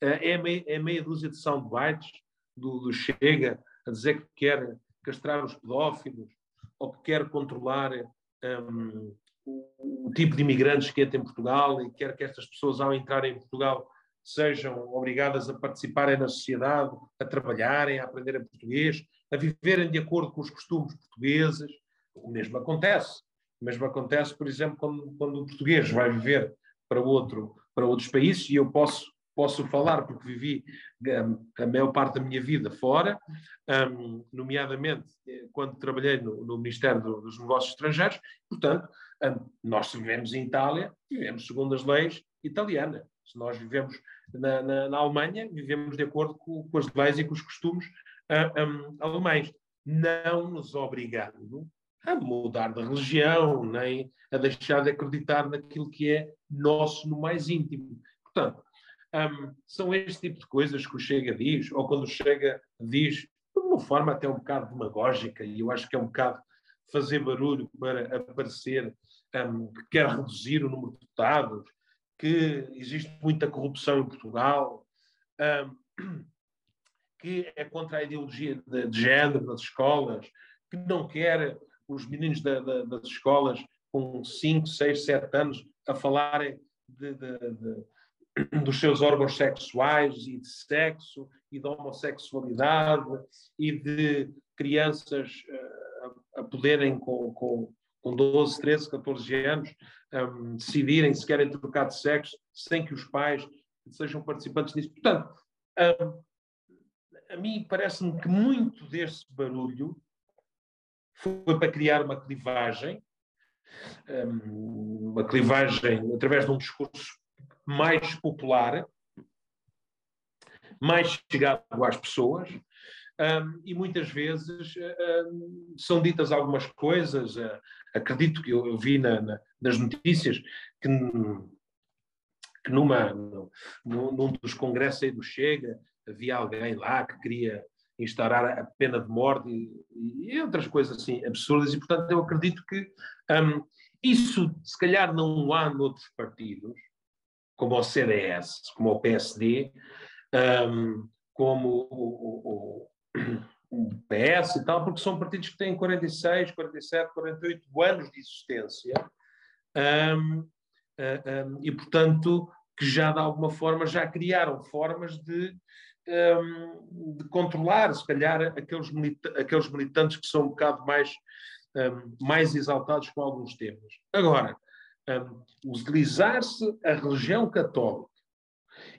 [SPEAKER 2] Uh, é, meia, é meia dúzia de soundbites do, do Chega a dizer que quer castrar os pedófilos ou que quer controlar um, o, tipo de imigrantes que entra em Portugal e quer que estas pessoas, ao entrarem em Portugal, sejam obrigadas a participarem na sociedade, a trabalharem, a aprenderem português, a viverem de acordo com os costumes portugueses. O mesmo acontece. O mesmo acontece, por exemplo, quando, quando o português vai viver para, outro, para outros países, e eu posso posso falar porque vivi um, a maior parte da minha vida fora, um, nomeadamente eh, quando trabalhei no, no Ministério dos Negócios Estrangeiros, portanto, um, nós vivemos em Itália, vivemos segundo as leis italianas. Se nós vivemos na, na, na Alemanha, vivemos de acordo com, com, as leis e com os costumes uh, alemães, não nos obrigando a mudar de religião, nem a deixar de acreditar naquilo que é nosso no mais íntimo. Portanto, um, são este tipo de coisas que o Chega diz, ou quando o Chega diz de uma forma até um bocado demagógica, e eu acho que é um bocado fazer barulho para aparecer um, que quer reduzir o número de deputados, que existe muita corrupção em Portugal, um, <clears throat> que é contra a ideologia de, de, género nas escolas, que não quer os meninos da, da, das escolas com 5, 6, 7 anos a falarem de, de dos seus órgãos sexuais e de sexo e de homossexualidade e de crianças uh, a, a, poderem com, com, com 12, 13, 14 anos um, decidirem se querem trocar de sexo sem que os pais sejam participantes disso. Portanto, um, a mim parece-me que muito desse barulho foi para criar uma clivagem, uma clivagem através de um discurso mais popular, mais chegado às pessoas, um, e muitas vezes um, são ditas algumas coisas. Uh, acredito que eu, eu vi na, na, nas notícias que, que numa, no, num dos congressos aí do Chega havia alguém lá que queria instaurar a pena de morte e, e outras coisas assim absurdas, e portanto eu acredito que um, isso se calhar não há noutros partidos, como o CDS, como o PSD, um, como o, o, o, PS e tal, porque são partidos que têm 46, 47, 48 anos de existência um, um, e, portanto, que já de alguma forma já criaram formas de, de controlar, se calhar, aqueles, milita aqueles militantes que são um bocado mais, mais exaltados com alguns temas. Agora, utilizar-se a religião católica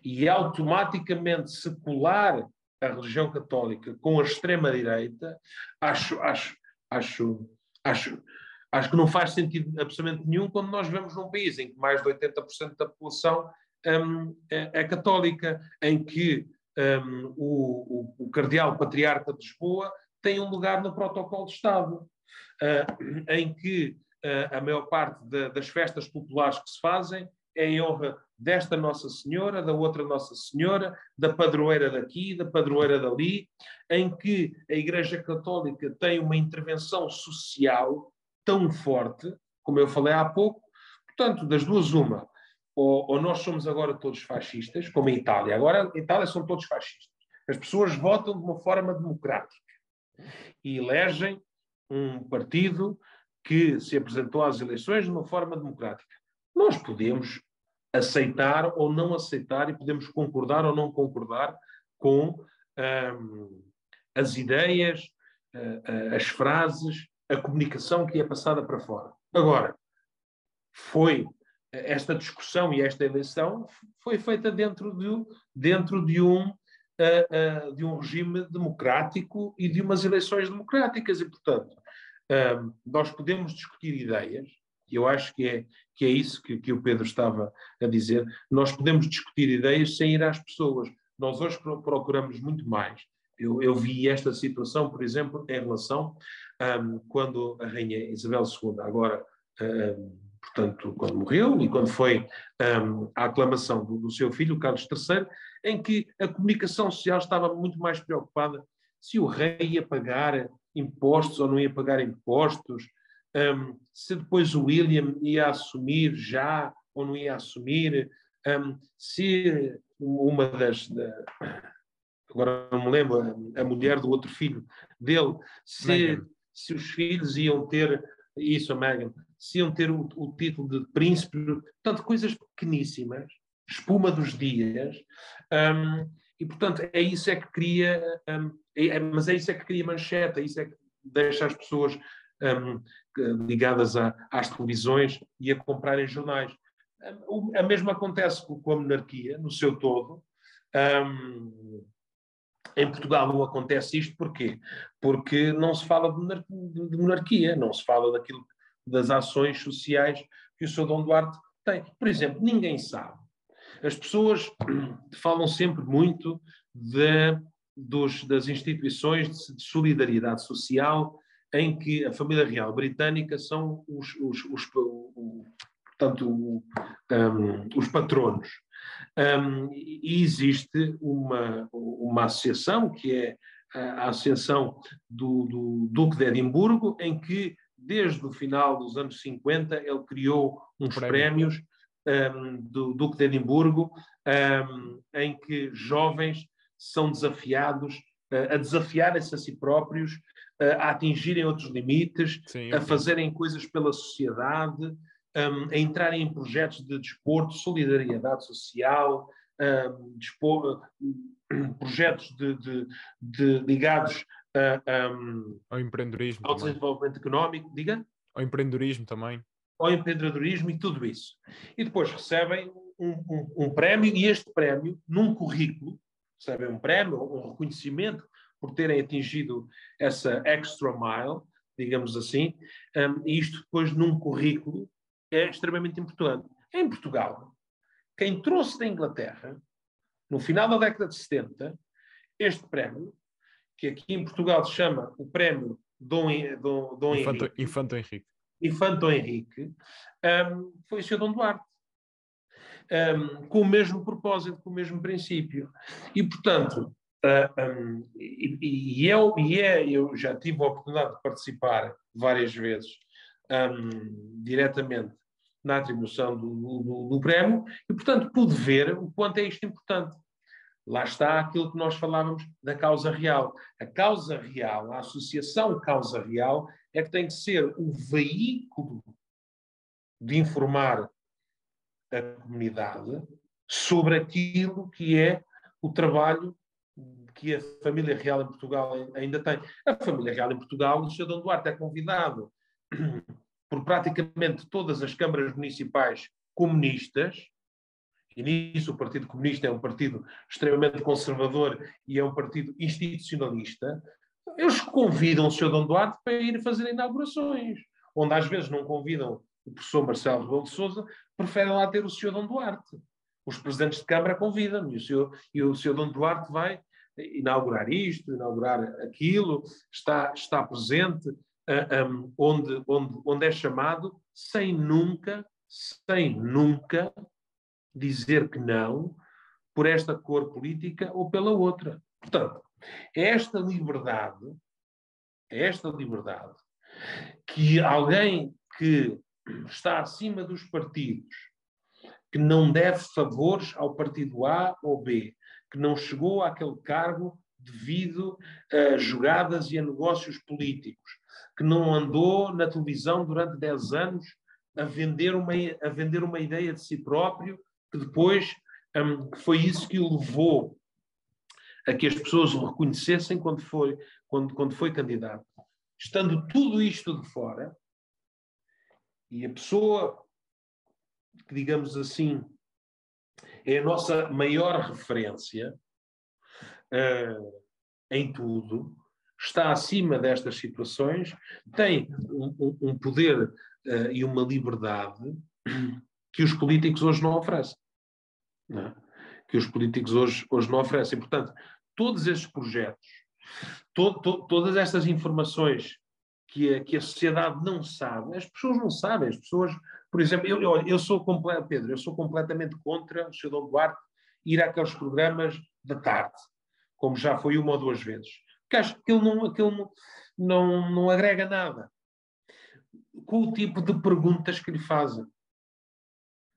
[SPEAKER 2] e automaticamente secular a religião católica com a extrema-direita, acho, acho, acho, acho, acho que não faz sentido absolutamente nenhum quando nós vemos num país em que mais de 80% da população um, é, é, católica, em que um, o, o, o, cardeal patriarca de Lisboa tem um lugar no protocolo de Estado, uh, em que a maior parte de, das festas populares que se fazem é em honra desta Nossa Senhora, da outra Nossa Senhora, da padroeira daqui, da padroeira dali, em que a Igreja Católica tem uma intervenção social tão forte, como eu falei há pouco. Portanto, das duas, uma, ou, ou nós somos agora todos fascistas, como em Itália. Agora, em Itália são todos fascistas. As pessoas votam de uma forma democrática e elegem um partido que se apresentou às eleições de uma forma democrática. Nós podemos aceitar ou não aceitar e podemos concordar ou não concordar com um, as ideias, uh, uh, as frases, a comunicação que é passada para fora. Agora, foi esta discussão e esta eleição foi feita dentro de, dentro de um de um regime democrático e de umas eleições democráticas e portanto nós podemos discutir ideias eu acho que é que é isso que, que o Pedro estava a dizer nós podemos discutir ideias sem ir às pessoas. Nós hoje procuramos muito mais. Eu, eu vi esta situação por exemplo em relação um, quando a rainha Isabel II agora um, portanto, quando morreu e quando foi um, a aclamação do, do, seu filho, Carlos III, em que a comunicação social estava muito mais preocupada se o rei ia pagar impostos ou não ia pagar impostos, um, se depois o William ia assumir já ou não ia assumir, um, se uma das. Da, agora não me lembro, a, a, mulher do outro filho dele, se, se os filhos iam ter. Isso, a Megan se iam ter o, o, título de príncipe, portanto, coisas pequeníssimas, espuma dos dias, um, e portanto é isso é que cria, um, é, mas é isso é que cria manchete, é isso é que deixa as pessoas um, ligadas a, às televisões e a comprarem jornais. Um, a mesma acontece com, a monarquia, no seu todo. Um, em Portugal não acontece isto, porquê? Porque não se fala de monarquia, não se fala daquilo das ações sociais que o Sr. Dom Duarte tem. Por exemplo, ninguém sabe. As pessoas falam sempre muito de, dos, das instituições de solidariedade social em que a família real britânica são os, os, os, o, portanto, um, os patronos. Um, e existe uma, uma associação, que é a Associação do, do Duque de Edimburgo, em que desde o final dos anos 50, ele criou uns Prémio. prémios um, do Duque de Edimburgo, em que jovens são desafiados uh, a desafiarem-se a si próprios, uh, a atingirem outros limites, Sim, a fazerem coisas pela sociedade, um, a entrarem em projetos de desporto, solidariedade social, dispor, <clears throat> projetos de, de, de ligados
[SPEAKER 1] uh, um, ao empreendedorismo.
[SPEAKER 2] Ao desenvolvimento económico, diga?
[SPEAKER 1] Ao empreendedorismo também.
[SPEAKER 2] Ao empreendedorismo e tudo isso. E depois recebem um, um, um prémio, e este prémio, num currículo, recebem um prémio, um reconhecimento por terem atingido essa extra mile, digamos assim, um, e isto depois num currículo é extremamente importante. Em Portugal, quem trouxe da Inglaterra, no final da década de 70, este prémio que aqui em Portugal se chama o Prémio Dom, Dom, Dom
[SPEAKER 1] Infanto,
[SPEAKER 2] Henrique.
[SPEAKER 1] Infanto Henrique.
[SPEAKER 2] Infanto Henrique, um, foi o Sr. Dom Duarte. Um, com o mesmo propósito, com o mesmo princípio. E, portanto, uh, um, e, e, eu, e é, eu já tive a oportunidade de participar várias vezes diretamente na atribuição do, do, do, prémio, e, portanto, pude ver o quanto é isto importante. Lá está aquilo que nós falávamos da causa real. A causa real, a associação causa real, é que tem que ser o veículo de informar a comunidade sobre aquilo que é o trabalho que a família real em Portugal ainda tem. A família real em Portugal, o Sr. Dom Duarte é convidado <clears throat> por praticamente todas as câmaras municipais comunistas, e nisso o Partido Comunista é um partido extremamente conservador e é um partido institucionalista, eles convidam o Sr. Dom Duarte para ir fazer inaugurações, onde às vezes não convidam o professor Marcelo Rebelo de Sousa, preferem lá ter o Sr. Dom Duarte. Os presidentes de Câmara convidam e o Sr. E o Sr. Dom Duarte vai inaugurar isto, inaugurar aquilo, está, está presente uh, ah, um, onde, onde, onde é chamado, sem nunca, sem nunca dizer que não por esta cor política ou pela outra. Portanto, é esta liberdade, é esta liberdade que alguém que está acima dos partidos, que não deve favores ao partido A ou B, que não chegou àquele cargo devido a jogadas e a negócios políticos, que não andou na televisão durante 10 anos a vender uma, a vender uma ideia de si próprio, que depois um, foi isso que o levou a que as pessoas o reconhecessem quando foi, quando, quando foi candidato. Estando tudo isto de fora, e a pessoa que, digamos assim, é a nossa maior referência uh, em tudo, está acima destas situações, tem um, um poder uh, e uma liberdade que os políticos hoje não oferecem. Não é? Que os políticos hoje, hoje não oferecem. Portanto, todos estes projetos, to, to, todas estas informações que a, que a sociedade não sabe, as pessoas não sabem, as pessoas, por exemplo, eu, eu, eu sou completo, Pedro, eu sou completamente contra o Sr. Dom Duarte ir àqueles programas da tarde, como já foi uma ou duas vezes. Porque acho que aquilo não, aquilo não, não, não agrega nada. Com o tipo de perguntas que lhe fazem.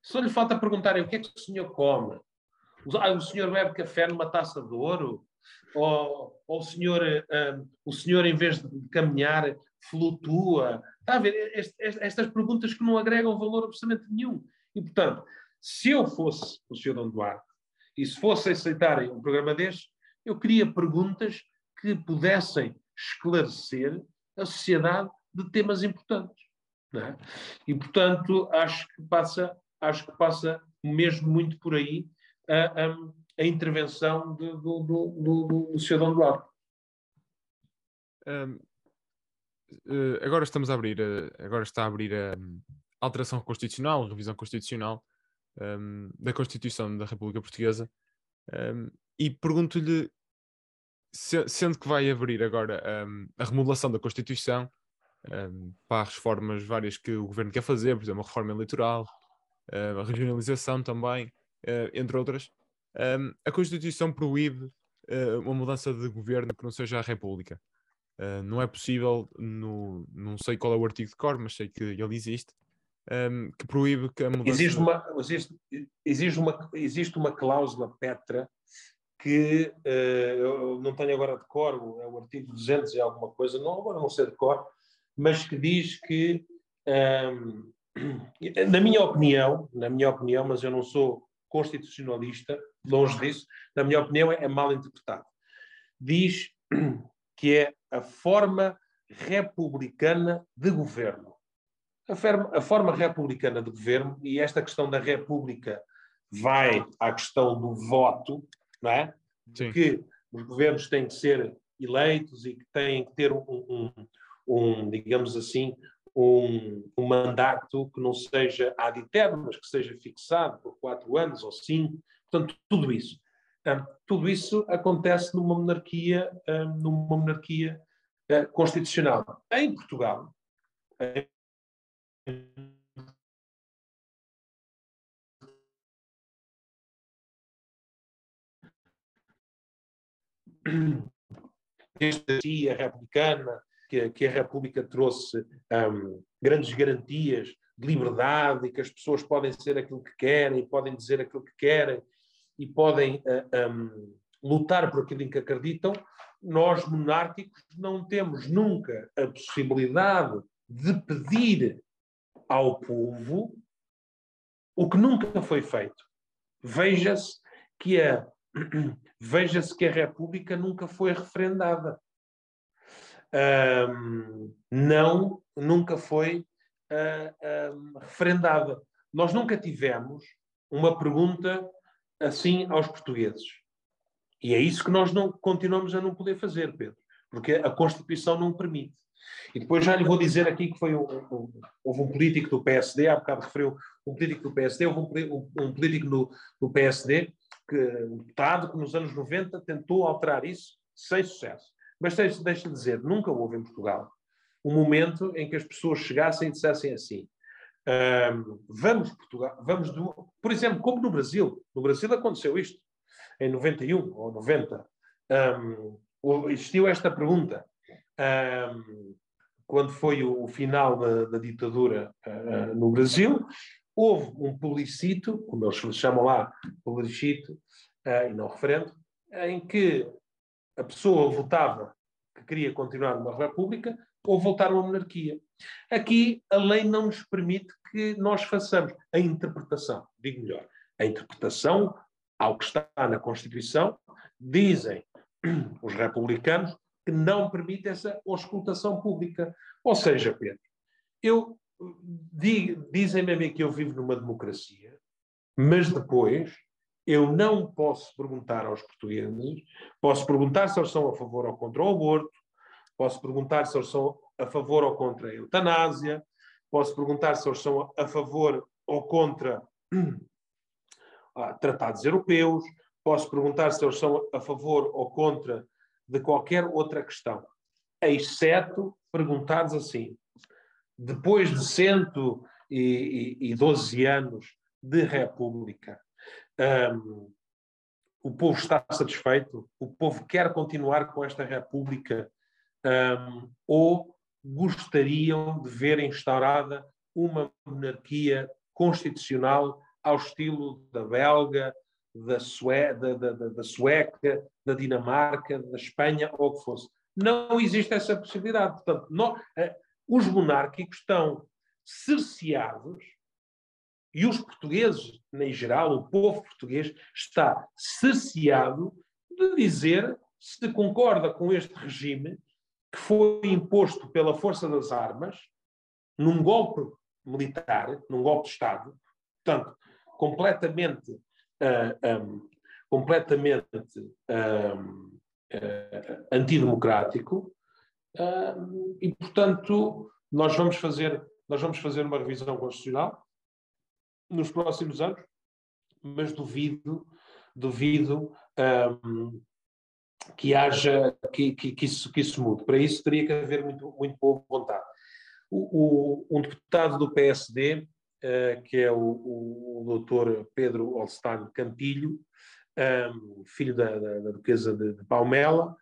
[SPEAKER 2] Só lhe falta perguntarem o que é que o senhor come. Ah, o senhor bebe café numa taça de ouro? Ou, ou o, senhor, um, o senhor, em vez de caminhar, flutua? Está a ver? estas perguntas que não agregam valor absolutamente nenhum. E, portanto, se eu fosse o senhor Dom Duarte, e se fosse aceitarem um programa deste, eu queria perguntas que pudessem esclarecer a sociedade de temas importantes. É? E, portanto, acho que passa, acho que passa mesmo muito por aí a, a, a intervenção do, do, do, do cidadão Duarte.
[SPEAKER 1] Um, uh, agora estamos a abrir, uh, agora está a abrir a um, alteração constitucional, revisão constitucional um, da Constituição da República Portuguesa e pergunto-lhe, se, sendo que vai abrir agora a remodelação da Constituição para as reformas várias que o governo quer fazer, por exemplo, a reforma eleitoral, a regionalização também, uh, entre outras, um, a Constituição proíbe uh, uma mudança de governo que não seja a República. Uh, não é possível, no, não sei qual é o artigo de cor, mas sei que ele existe, um, que proíbe que a mudança...
[SPEAKER 2] Existe uma, existe, existe uma, existe uma cláusula Petra que uh, eu não tenho agora de cor, é o artigo 200 e alguma coisa, não, agora não sei de cor, mas que diz que, um, <clears throat> na minha opinião, na minha opinião, mas eu não sou constitucionalista, longe disso, na minha opinião, é, mal interpretado. Diz que é a forma republicana de governo. A, forma, a forma republicana de governo, e esta questão da república vai à questão do voto, não é? Sim. Que os governos têm que ser eleitos e que têm que ter um, um, um digamos assim, um, um, mandato que não seja ad eterno, mas que seja fixado por quatro anos ou cinco. Portanto, tudo isso. Tudo isso acontece numa monarquia, um, numa monarquia constitucional. Em Portugal, em... Este, a republicana, que, que a República trouxe um, grandes garantias de liberdade e que as pessoas podem ser aquilo que querem, podem dizer aquilo que querem e podem uh, um, lutar por aquilo em que acreditam, nós monárquicos não temos nunca a possibilidade de pedir ao povo o que nunca foi feito. Veja-se que a <clears throat> veja-se que a República nunca foi referendada. Um, não, nunca foi uh, um, referendada. Nós nunca tivemos uma pergunta assim aos portugueses. E é isso que nós não continuamos a não poder fazer, Pedro, porque a Constituição não permite. E depois já lhe vou dizer aqui que foi um, um, houve um político do PSD, há bocado referiu um político do PSD, houve um, um político no, do PSD, que, um deputado, que nos anos 90 tentou alterar isso sem sucesso. Mas deixe-me dizer, nunca houve em Portugal um momento em que as pessoas chegassem e dissessem assim: um, vamos Portugal, vamos do, por exemplo, como no Brasil. No Brasil aconteceu isto em 91 ou 90. Um, existiu esta pergunta um, quando foi o, o final da, da ditadura uh, no Brasil. Houve um publicito, como eles chamam lá, publicito, uh, e não referendo, em que a pessoa votava que queria continuar numa república ou voltar a uma monarquia. Aqui a lei não nos permite que nós façamos a interpretação, digo melhor, a interpretação ao que está na Constituição, dizem <clears throat> os republicanos que não permite essa auscultação pública. Ou seja, Pedro, eu dizem-me a mim que eu vivo numa democracia, mas depois eu não posso perguntar aos portugueses, posso perguntar se eles são a favor ou contra o aborto, posso perguntar se eles são a favor ou contra a eutanásia, posso perguntar se eles são a favor ou contra <clears throat> tratados europeus, posso perguntar se eles são a favor ou contra de qualquer outra questão, exceto perguntares assim, depois de 112 anos de república, um, o povo está satisfeito? O povo quer continuar com esta república? Um, ou gostariam de ver instaurada uma monarquia constitucional ao estilo da belga, da, da, da, da, Sueca, da Dinamarca, da Espanha, ou o que fosse. Não existe essa possibilidade. Portanto, não, eh, os monárquicos estão cerceados e os portugueses, em geral, o povo português, está cerceado de dizer se concorda com este regime que foi imposto pela força das armas, num golpe militar, num golpe de Estado, portanto, completamente, uh, um, completamente um, uh, antidemocrático, uh, e, portanto, nós vamos fazer nós vamos fazer uma revisão constitucional nos próximos anos, mas duvido, duvido um, que haja que, que, que, isso, que isso mude. Para isso teria que haver muito, muito boa vontade. O, o, um deputado do PSD, uh, eh, que é o, o, o doutor Pedro Olstein Cantilho, um, filho da, da, da duquesa de, de Palmela,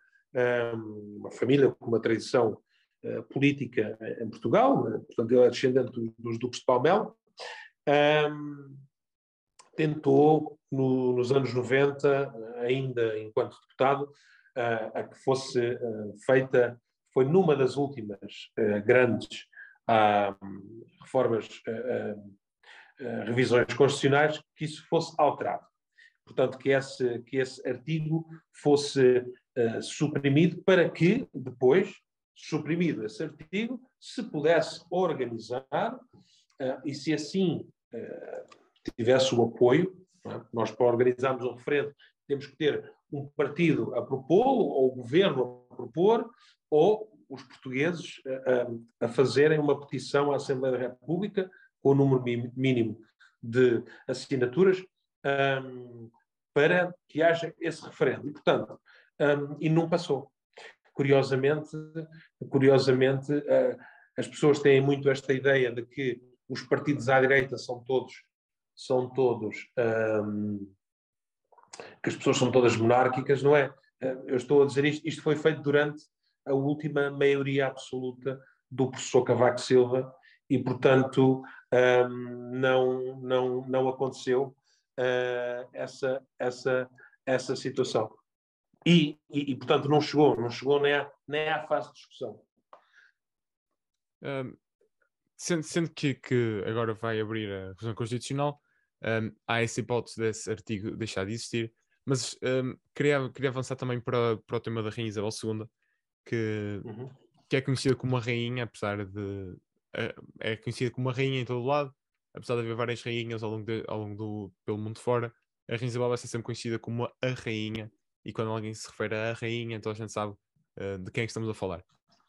[SPEAKER 2] um, uma família com uma tradição uh, política em Portugal, uh, portanto ele é descendente dos, dos duques de Palmela, um, tentou, no, nos anos 90, ainda enquanto deputado, a que fosse uh, feita, foi numa das últimas uh, grandes reformas, revisões constitucionais, que isso fosse alterado. Portanto, que esse, que esse artigo fosse suprimido para que, depois, suprimido esse artigo, se pudesse organizar e se assim tivesse o apoio. É? Nós, para organizarmos um referendo, temos que ter um partido a propô-lo, ou o governo a propor, ou os portugueses a, a fazerem uma petição à Assembleia da República com o número mínimo de assinaturas um, para que haja esse referendo. E, portanto, um, e não passou. Curiosamente, curiosamente uh, as pessoas têm muito esta ideia de que os partidos à direita são todos são todos um, que as pessoas são todas monárquicas, não é? Eh, eu estou a dizer isto, isto foi feito durante a última maioria absoluta do professor Cavaco Silva e, portanto, um, não, não, não aconteceu. uh, essa, essa, essa situação. E, e, e, portanto, não chegou, não chegou nem à, nem à fase de discussão.
[SPEAKER 1] Um, sendo, sendo que, que, agora vai abrir a revisão constitucional, um, há essa hipótese desse artigo deixar de existir, mas um, queria, queria avançar também para, para o tema da Rainha Isabel II, que, uhum. que é conhecida como uma rainha, apesar de. É conhecida como uma rainha em todo o lado, apesar de haver várias rainhas ao longo, de, ao longo do pelo mundo fora, a Rainha Isabel vai ser sempre conhecida como a rainha, e quando alguém se refere a rainha, então a gente sabe uh, de quem é que estamos a falar.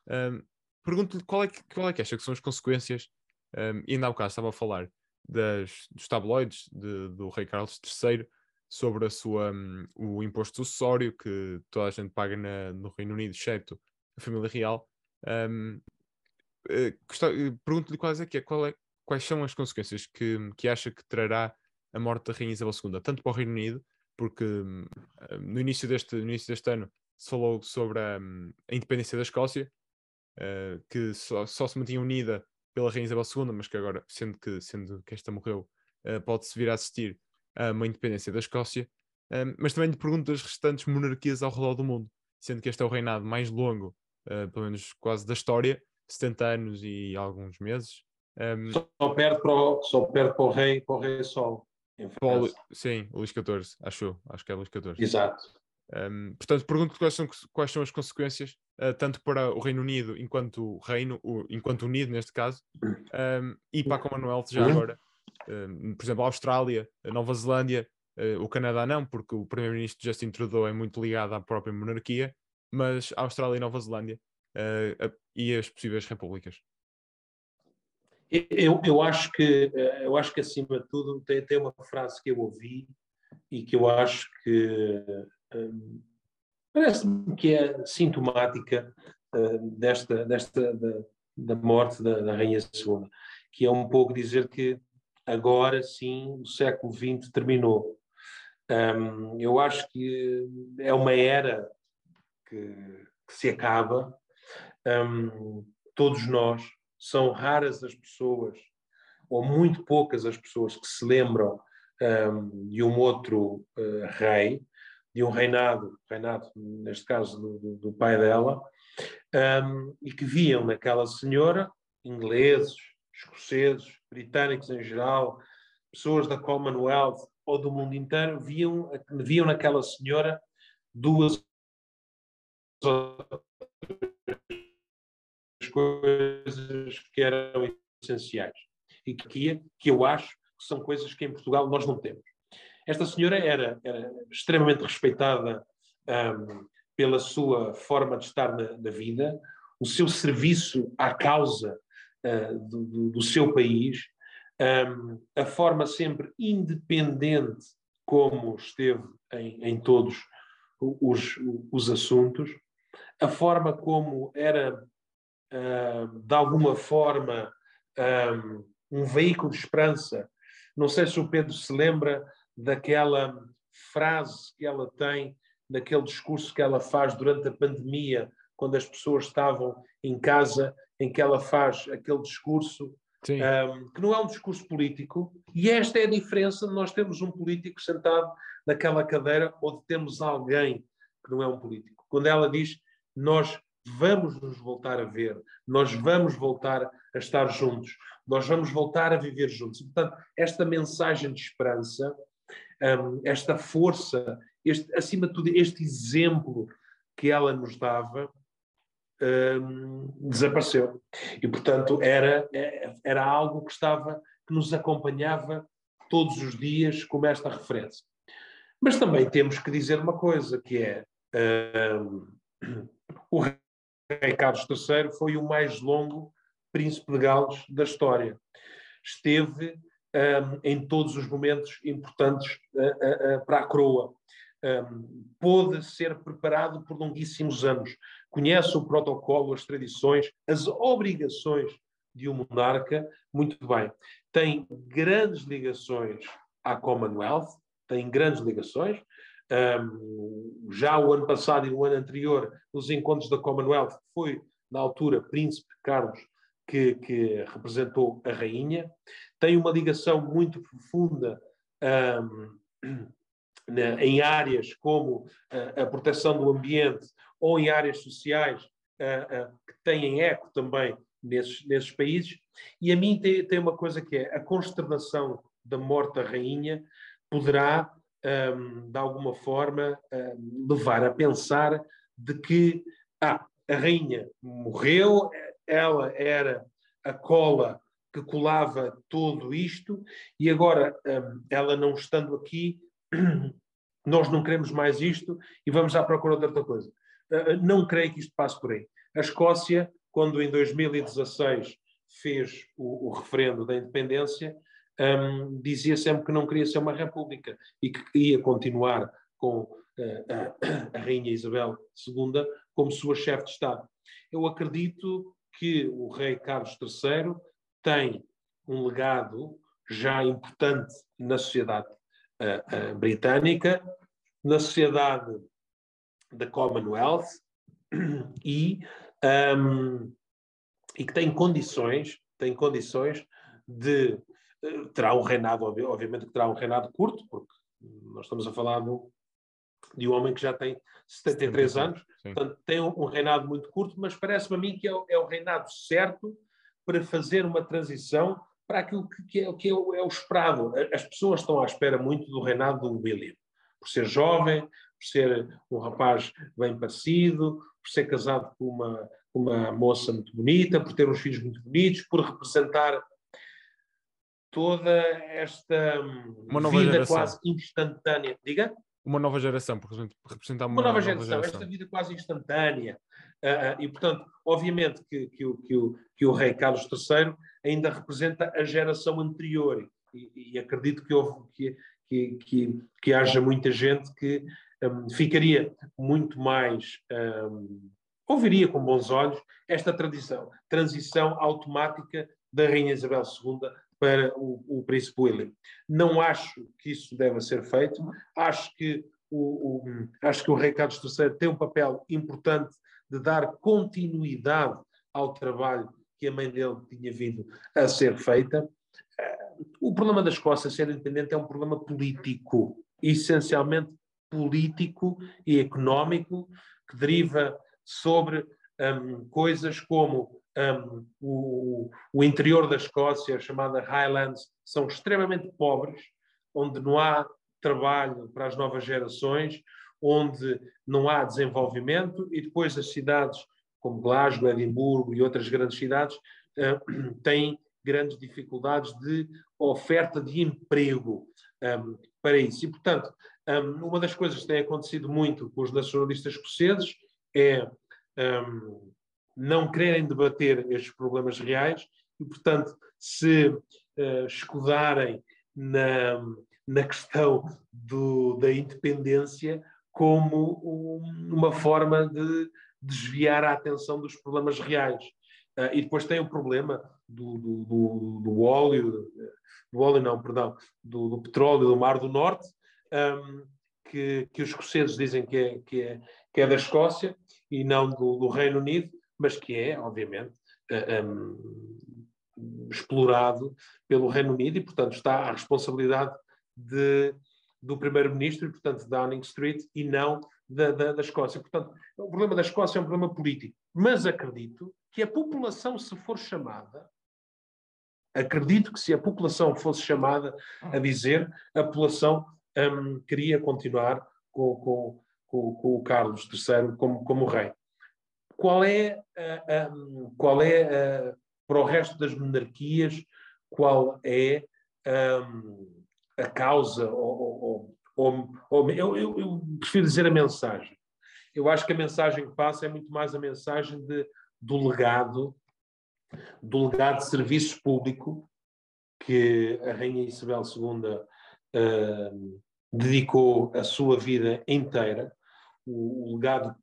[SPEAKER 1] Um, Pergunto-lhe qual, é que, qual é que acha que são as consequências, um, e ainda há bocado estava a falar das, dos tabloides de, do rei Carlos III sobre a sua, um, o imposto sucessório que toda a gente paga na, no Reino Unido, exceto a família real. Um, uh, Pergunto-lhe quais, é que é, é, quais são as consequências que, que acha que trará a morte da Rainha Isabel II, tanto para o Reino Unido, porque um, no, início deste, no início deste ano se falou sobre a, hum, a independência da Escócia, uh, que só, só, se mantinha unida pela Rainha Isabel II, mas que agora, sendo que, sendo que esta morreu, uh, pode-se vir a assistir a uma independência da Escócia. Um, mas também lhe pergunto das restantes monarquias ao redor do mundo, sendo que este é o reinado mais longo, uh, pelo menos quase da história, 70 anos e alguns meses.
[SPEAKER 2] Um, só, perde para o, só perde para o rei, para o rei Sol.
[SPEAKER 1] Paulo, sim, Luís XIV, acho, acho que é Luís XIV.
[SPEAKER 2] Exato.
[SPEAKER 1] Um, portanto, pergunto quais são, quais são as consequências, uh, tanto para o Reino Unido enquanto reino, o, enquanto unido neste caso, um, e para a Commonwealth já agora. Um, por exemplo, a Austrália, a Nova Zelândia, uh, o Canadá não, porque o Primeiro-Ministro Justin Trudeau é muito ligado à própria monarquia, mas a Austrália e Nova Zelândia uh, e as possíveis repúblicas.
[SPEAKER 2] Eu, eu, acho que, eu acho que, acima de tudo, tem, tem uma frase que eu ouvi e que eu acho que um, parece-me que é sintomática uh, desta, desta da, da morte da, da, Rainha II, que é um pouco dizer que agora sim o século XX terminou. Um, eu acho que é uma era que, que se acaba. Um, todos nós são raras as pessoas, ou muito poucas as pessoas que se lembram um, de um outro uh, rei, de um reinado, reinado neste caso do, do pai dela, um, e que viam naquela senhora ingleses, escoceses, britânicos em geral, pessoas da Commonwealth ou do mundo inteiro, viam, viam naquela senhora duas coisas que eram essenciais e que, que eu acho que são coisas que em Portugal nós não temos. Esta senhora era, era extremamente respeitada um, pela sua forma de estar na, na, vida, o seu serviço à causa uh, do, do, do, seu país, um, a forma sempre independente como esteve em, em todos os, os assuntos, a forma como era uh, de alguma forma, um, um, veículo de esperança. Não sei se o Pedro se lembra daquela frase que ela tem, daquele discurso que ela faz durante a pandemia, quando as pessoas estavam em casa, em que ela faz aquele discurso um, que não é um discurso político, e esta é a diferença de nós termos um político sentado naquela cadeira ou de termos alguém que não é um político. Quando ela diz, nós vamos nos voltar a ver, nós vamos voltar a estar juntos, nós vamos voltar a viver juntos. Portanto, esta mensagem de esperança, um, esta força, este, acima de tudo, este exemplo que ela nos dava, um, desapareceu. E, portanto, era, era algo que estava, que nos acompanhava todos os dias como esta referência. Mas também temos que dizer uma coisa, que é um, <clears throat> o rei Carlos III foi o mais longo príncipe de Gales da história. Esteve um, em todos os momentos importantes uh, uh, para a coroa. Um, pôde ser preparado por longuíssimos anos. Conhece o protocolo, as tradições, as obrigações de um monarca muito bem. Tem grandes ligações à Commonwealth, tem grandes ligações, um, já o ano passado e o ano anterior, nos encontros da Commonwealth, foi, na altura, Príncipe Carlos que, que representou a rainha. Tem uma ligação muito profunda um, em áreas como a, a proteção do ambiente ou em áreas sociais uh, uh, que têm eco também nesses, nesses países. E a mim tem, tem uma coisa que é a consternação da morte da rainha poderá, um, de alguma forma, um, levar a pensar de que ah, a rainha morreu, ela era a cola que colava tudo isto, e agora, um, ela não estando aqui, <clears throat> nós não queremos mais isto e vamos à procura de outra coisa. Uh, não creio que isto passe por aí. A Escócia, quando em 2016 fez o, o referendo da independência, um, dizia sempre que não queria ser uma república e que queria continuar com uh, a, <clears throat> a Rainha Isabel II como sua chefe de Estado. Eu acredito que o rei Carlos III tem um legado já importante na sociedade uh, uh, britânica, na sociedade da Commonwealth <clears throat> e, um, e que tem condições, tem condições de uh, terá um reinado, obviamente que terá um reinado curto, porque nós estamos a falar de de um homem que já tem 73 70, anos, sim. portanto tem um, um, reinado muito curto, mas parece-me a mim que é, é o reinado certo para fazer uma transição para aquilo que, que, é, que é, o, é, o, esperado. As pessoas estão à espera muito do reinado do William, por ser jovem, por ser um rapaz bem parecido, por ser casado com uma, uma moça muito bonita, por ter uns filhos muito bonitos, por representar toda esta vida geração. quase instantânea. Diga?
[SPEAKER 1] Uma nova geração, por representar
[SPEAKER 2] uma, uma nova, nova geração, geração, esta vida quase instantânea, Uh, e, portanto, obviamente que, que, o, que, o, que o rei Carlos III ainda representa a geração anterior. E, e acredito que, houve, que, que, que, que, haja muita gente que um, ficaria muito mais, um, ouviria com bons olhos esta tradição, transição automática da Rainha Isabel II para o, o Príncipe William. Não acho que isso deva ser feito, acho que o, o, acho que o rei Carlos III tem um papel importante de dar continuidade ao trabalho que a mãe dele tinha vindo a ser feita. O problema da Escócia ser independente é um problema político, essencialmente político e económico, que deriva sobre um, coisas como um, o, o, interior da Escócia, chamada Highlands, são extremamente pobres, onde não há trabalho para as novas gerações, onde não há desenvolvimento, e depois as cidades como Glasgow, Edimburgo e outras grandes cidades uh, <clears throat> têm grandes dificuldades de oferta de emprego um, para isso. E, portanto, um, uma das coisas que tem acontecido muito com os nacionalistas escoceses é um, não quererem debater estes problemas reais e, portanto, se uh, escudarem na, na questão do, da independência como um, uma forma de desviar a atenção dos problemas reais. Uh, e depois tem o problema do, do, do, do óleo, do óleo não, perdão, do, do, petróleo do Mar do Norte, um, que, que os escoceses dizem que é, que, é, que é da Escócia e não do, Reino Unido, mas que é, obviamente, um, explorado pelo Reino Unido e, portanto, está à responsabilidade de, do primeiro-ministro e, portanto, da Downing Street e não da, da, da, Escócia. Portanto, o problema da Escócia é um problema político. Mas acredito que a população, se for chamada, acredito que se a população fosse chamada a dizer, a população um, queria continuar com, com, com, com, o Carlos III como, como rei. Qual é, uh, um, qual é uh, para o resto das monarquias, qual é um, a causa, ou, ou, ou, eu, eu, eu, prefiro dizer a mensagem. Eu acho que a mensagem que passa é muito mais a mensagem de, do legado, do legado de serviço público que a Rainha Isabel II uh, dedicou a sua vida inteira, o, o legado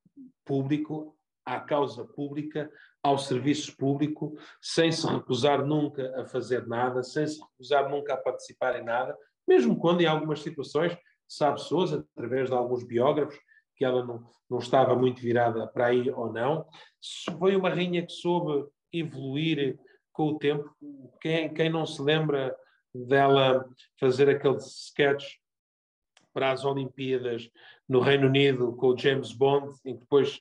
[SPEAKER 2] público à causa pública, ao serviço público, sem se recusar nunca a fazer nada, sem se recusar nunca a participar em nada, mesmo quando em algumas situações, sabe Sousa, através de alguns biógrafos, que ela não, não estava muito virada para aí ou não, foi uma rainha que soube evoluir com o tempo. Quem, quem não se lembra dela fazer aquele sketch para as Olimpíadas no Reino Unido com o James Bond, em que depois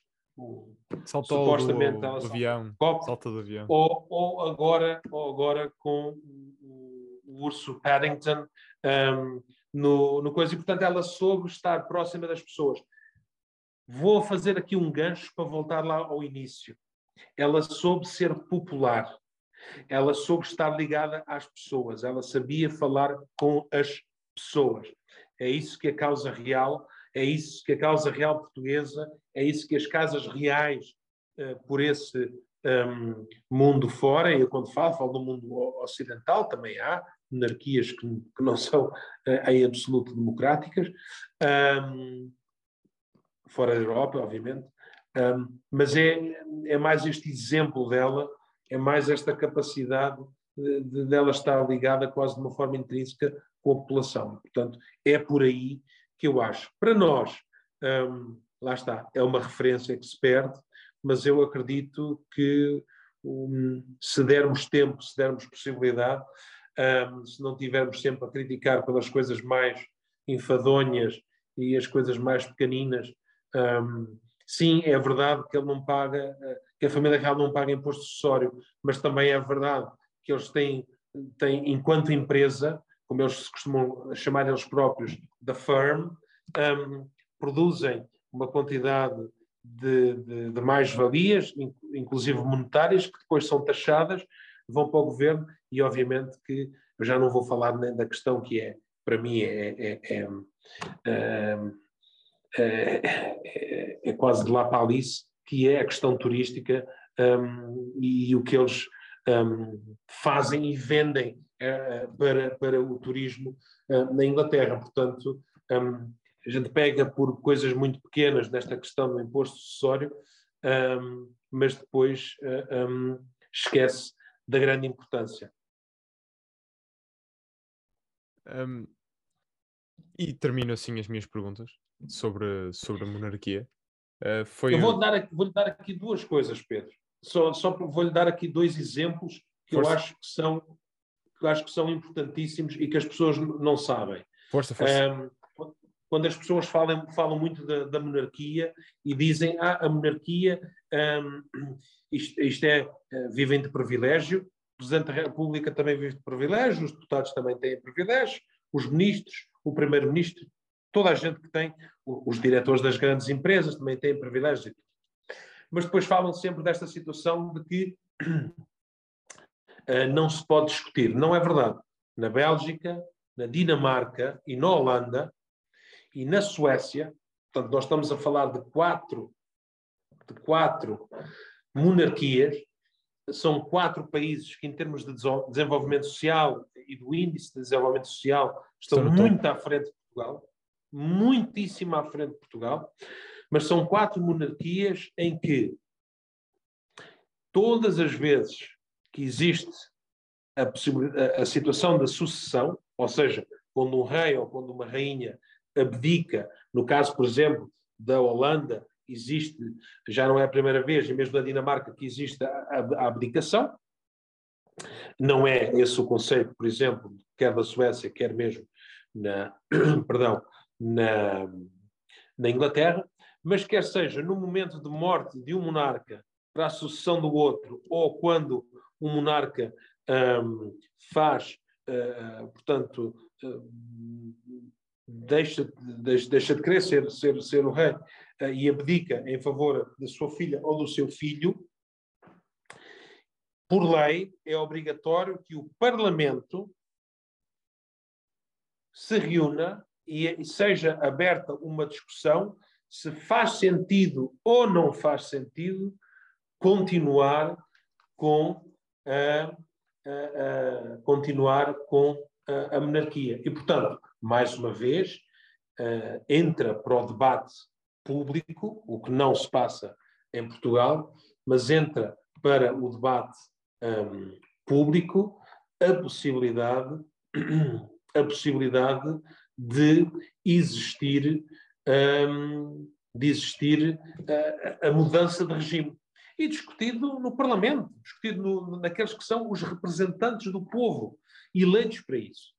[SPEAKER 1] Saltou supostamente do, do avião. Salta do avião.
[SPEAKER 2] Ou, ou, agora, ou agora com o, o urso Paddington um, no, no coisa. E, portanto, ela soube estar próxima das pessoas. Vou fazer aqui um gancho para voltar lá ao início. Ela soube ser popular. Ela soube estar ligada às pessoas. Ela sabia falar com as pessoas. É isso que a causa real, é isso que a causa real portuguesa, é isso que as casas reais uh, por esse um, mundo fora, e eu quando falo, falo do mundo ocidental, também há monarquias que, que não são uh, em absoluto democráticas, um, fora da Europa, obviamente, um, mas é, é mais este exemplo dela, é mais esta capacidade de, de, dela estar ligada quase de uma forma intrínseca com a população. Portanto, é por aí que eu acho. Para nós, um, lá está, é uma referência que se perde, mas eu acredito que um, se dermos tempo, se dermos possibilidade, um, se não tivermos sempre a criticar pelas coisas mais enfadonhas e as coisas mais pequeninas, um, sim, é verdade que ele não paga, que a família real não paga imposto acessório, mas também é verdade que eles têm, têm enquanto empresa, como eles costumam chamar eles próprios, da firm, um, produzem uma quantidade de, de, de mais-valias, inclusive monetárias, que depois são taxadas, vão para o governo e, obviamente, que eu já não vou falar nem da questão que é, para mim, é, é, é, é, é quase de lá para Alice, que é a questão turística um, e o que eles um, fazem e vendem uh, para, para o turismo uh, na Inglaterra. Portanto, um, a gente pega por coisas muito pequenas nesta questão do imposto acessório, um, mas depois uh, um, esquece da grande importância.
[SPEAKER 1] Um, e termino assim as minhas perguntas sobre, sobre a monarquia. Uh, foi
[SPEAKER 2] Eu vou dar, vou dar aqui duas coisas, Pedro. Só, só vou-lhe dar aqui dois exemplos que Força. eu acho que são que acho que são importantíssimos e que as pessoas não sabem.
[SPEAKER 1] Força, força. Um,
[SPEAKER 2] quando as pessoas falam, falam muito da, da monarquia e dizem ah, a monarquia um, <clears throat> isto, isto, é, uh, vivem de privilégio, o Presidente da República também vive de privilégio, os deputados também têm privilégio, os ministros, o Primeiro-Ministro, toda a gente que tem, os diretores das grandes empresas também têm privilégios. Mas depois falam sempre desta situação de que <clears throat> não se pode discutir. Não é verdade. Na Bélgica, na Dinamarca e na Holanda, e na Suécia, portanto, nós estamos a falar de quatro, de quatro monarquias, são quatro países que, em termos de desenvolvimento social e do índice de desenvolvimento social, estão muito à frente de Portugal, muitíssimo à frente de Portugal, mas são quatro monarquias em que todas as vezes que existe a, a, a situação da sucessão, ou seja, quando um rei ou quando uma rainha abdica. No caso, por exemplo, da Holanda, existe, já não é a primeira vez, e mesmo na Dinamarca, que existe a, a abdicação. Não é esse o conceito, por exemplo, quer da Suécia, quer mesmo na, <clears throat> perdão, na, na Inglaterra, mas quer seja no momento de morte de um monarca para a sucessão do outro, ou quando o monarca um, faz, uh, portanto, uh, deixa, deixa, deixa de querer ser, ser, ser o rei uh, e abdica em favor da sua filha ou do seu filho, por lei é obrigatório que o Parlamento se reúna e, e seja aberta uma discussão se faz sentido ou não faz sentido continuar com a, a, a continuar com a, a monarquia. E, portanto, mais uma vez, uh, entra para o debate público, o que não se passa em Portugal, mas entra para o debate um, público a possibilidade, <clears throat> a possibilidade de existir, um, de existir a, a, mudança de regime. E discutido no Parlamento, discutido no, naqueles que são os representantes do povo, eleitos para isso.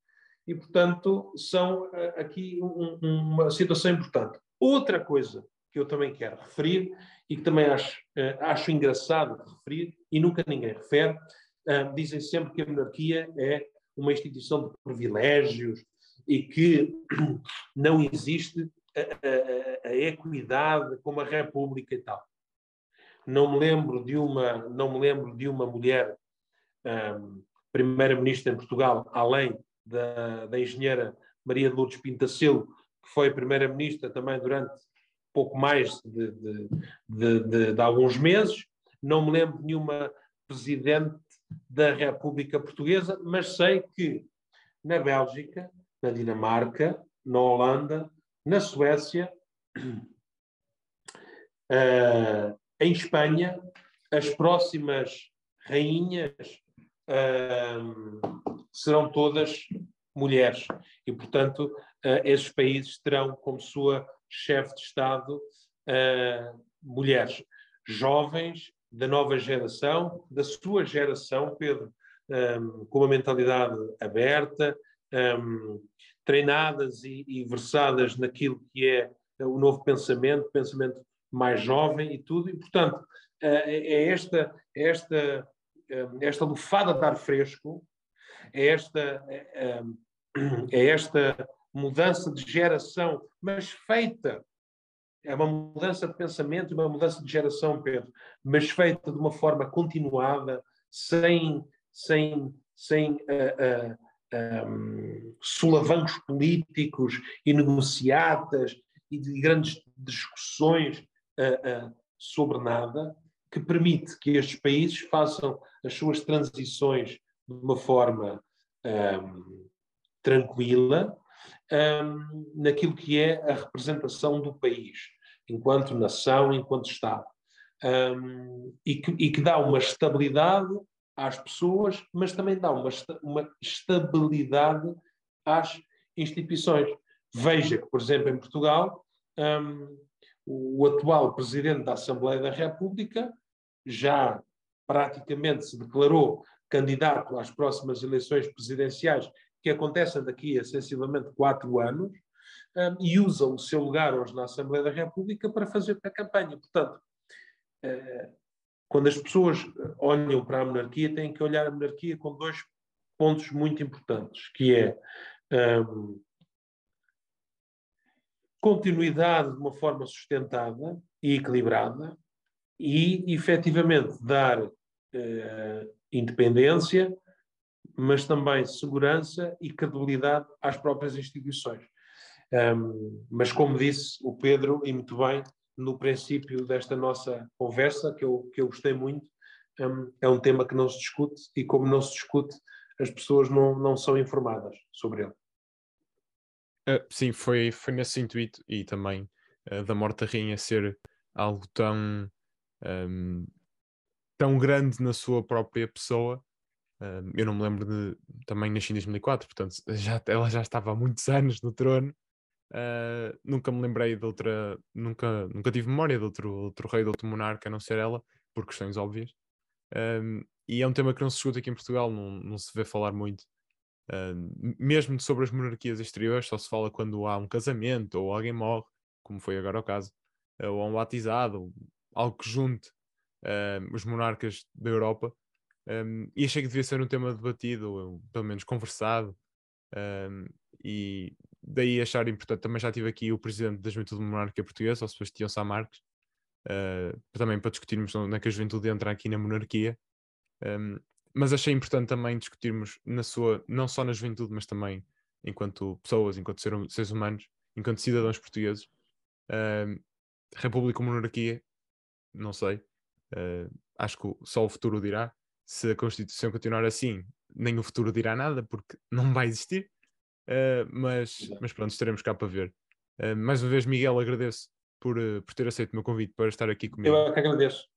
[SPEAKER 2] E, portanto, são uh, aqui um, uma situação importante. Outra coisa que eu também quero referir e que também acho, uh, acho engraçado referir, e nunca ninguém refere, uh, dizem sempre que a monarquia é uma instituição de privilégios e que <clears throat> não existe a, a, a equidade como a república e tal. Não me lembro de uma, não me lembro de uma mulher um, primeira-ministra em Portugal, além da, da engenheira Maria de Lourdes Pintacelo, que foi primeira-ministra também durante pouco mais de, de, de, de, alguns meses. Não me lembro de nenhuma presidente da República Portuguesa, mas sei que na Bélgica, na Dinamarca, na Holanda, na Suécia, uh, <clears throat> em Espanha, as próximas rainhas uh, serão todas mulheres. E, portanto, uh, esses países terão como sua chefe de Estado uh, mulheres jovens, da nova geração, da sua geração, Pedro, um, com uma mentalidade aberta, um, treinadas e, e, versadas naquilo que é o novo pensamento, pensamento mais jovem e tudo, e portanto uh, é esta, esta, um, esta lufada de ar fresco, é esta, é, é esta mudança de geração, mas feita é uma mudança de pensamento e uma mudança de geração, Pedro, mas feita de uma forma continuada, sem, sem, sem uh, uh, um, políticos e negociatas e de grandes discussões uh, sobre nada, que permite que estes países façam as suas transições de uma forma um, tranquila, um, naquilo que é a representação do país enquanto nação, enquanto Estado. Um, e, que, e, que, dá uma estabilidade às pessoas, mas também dá uma, uma estabilidade às instituições. Veja que, por exemplo, em Portugal, um, o atual presidente da Assembleia da República já praticamente se declarou candidato às próximas eleições presidenciais, que acontecem daqui a sensivelmente quatro anos, um, e usa o seu lugar hoje na Assembleia da República para fazer a campanha. Portanto, uh, quando as pessoas olham para a monarquia, têm que olhar a monarquia com dois pontos muito importantes, que é um, continuidade de uma forma sustentada e equilibrada e, efetivamente, dar uh, independência, mas também segurança e credibilidade às próprias instituições. Um, mas, como disse o Pedro, e muito bem, no princípio desta nossa conversa, que eu, que eu gostei muito, um, é um tema que não se discute e, como não se discute, as pessoas não, não são informadas sobre ele.
[SPEAKER 1] Uh, sim, foi, foi nesse intuito e também uh, da morte da rainha ser algo tão, um, tão grande na sua própria pessoa. eu não me lembro de. Também nasci em 2004, portanto <laughs> já, ela já estava há muitos anos no trono Uh, nunca me lembrei de outra, nunca, nunca tive memória de outro, outro rei, de outro monarca, a não ser ela, por questões óbvias. Um, e é um tema que não se escuta aqui em Portugal, não, não se vê falar muito. Uh, mesmo sobre as monarquias exteriores, só se fala quando há um casamento ou alguém morre, como foi agora o caso, uh, ou um batizado, algo que junte os monarcas da Europa. Um, e achei que devia ser um tema debatido, ou pelo menos conversado. Um, e daí achar importante, também já tive aqui o presidente da Juventude Monárquica Portuguesa, o Sebastião Sá Marques, uh, também para discutirmos onde é que a juventude entra aqui na monarquia. Um, mas achei importante também discutirmos na sua, não só na juventude, mas também enquanto pessoas, enquanto seres humanos, enquanto cidadãos portugueses. Uh, República ou monarquia, não sei. Uh, acho que só o futuro dirá. Se a Constituição continuar assim, nem o futuro dirá nada, porque não vai existir. Uh, mas, mas pronto, estaremos cá para ver. Uh, mais uma vez, Miguel, agradeço por, por ter aceito o meu convite para estar aqui comigo.
[SPEAKER 2] Eu é que agradeço.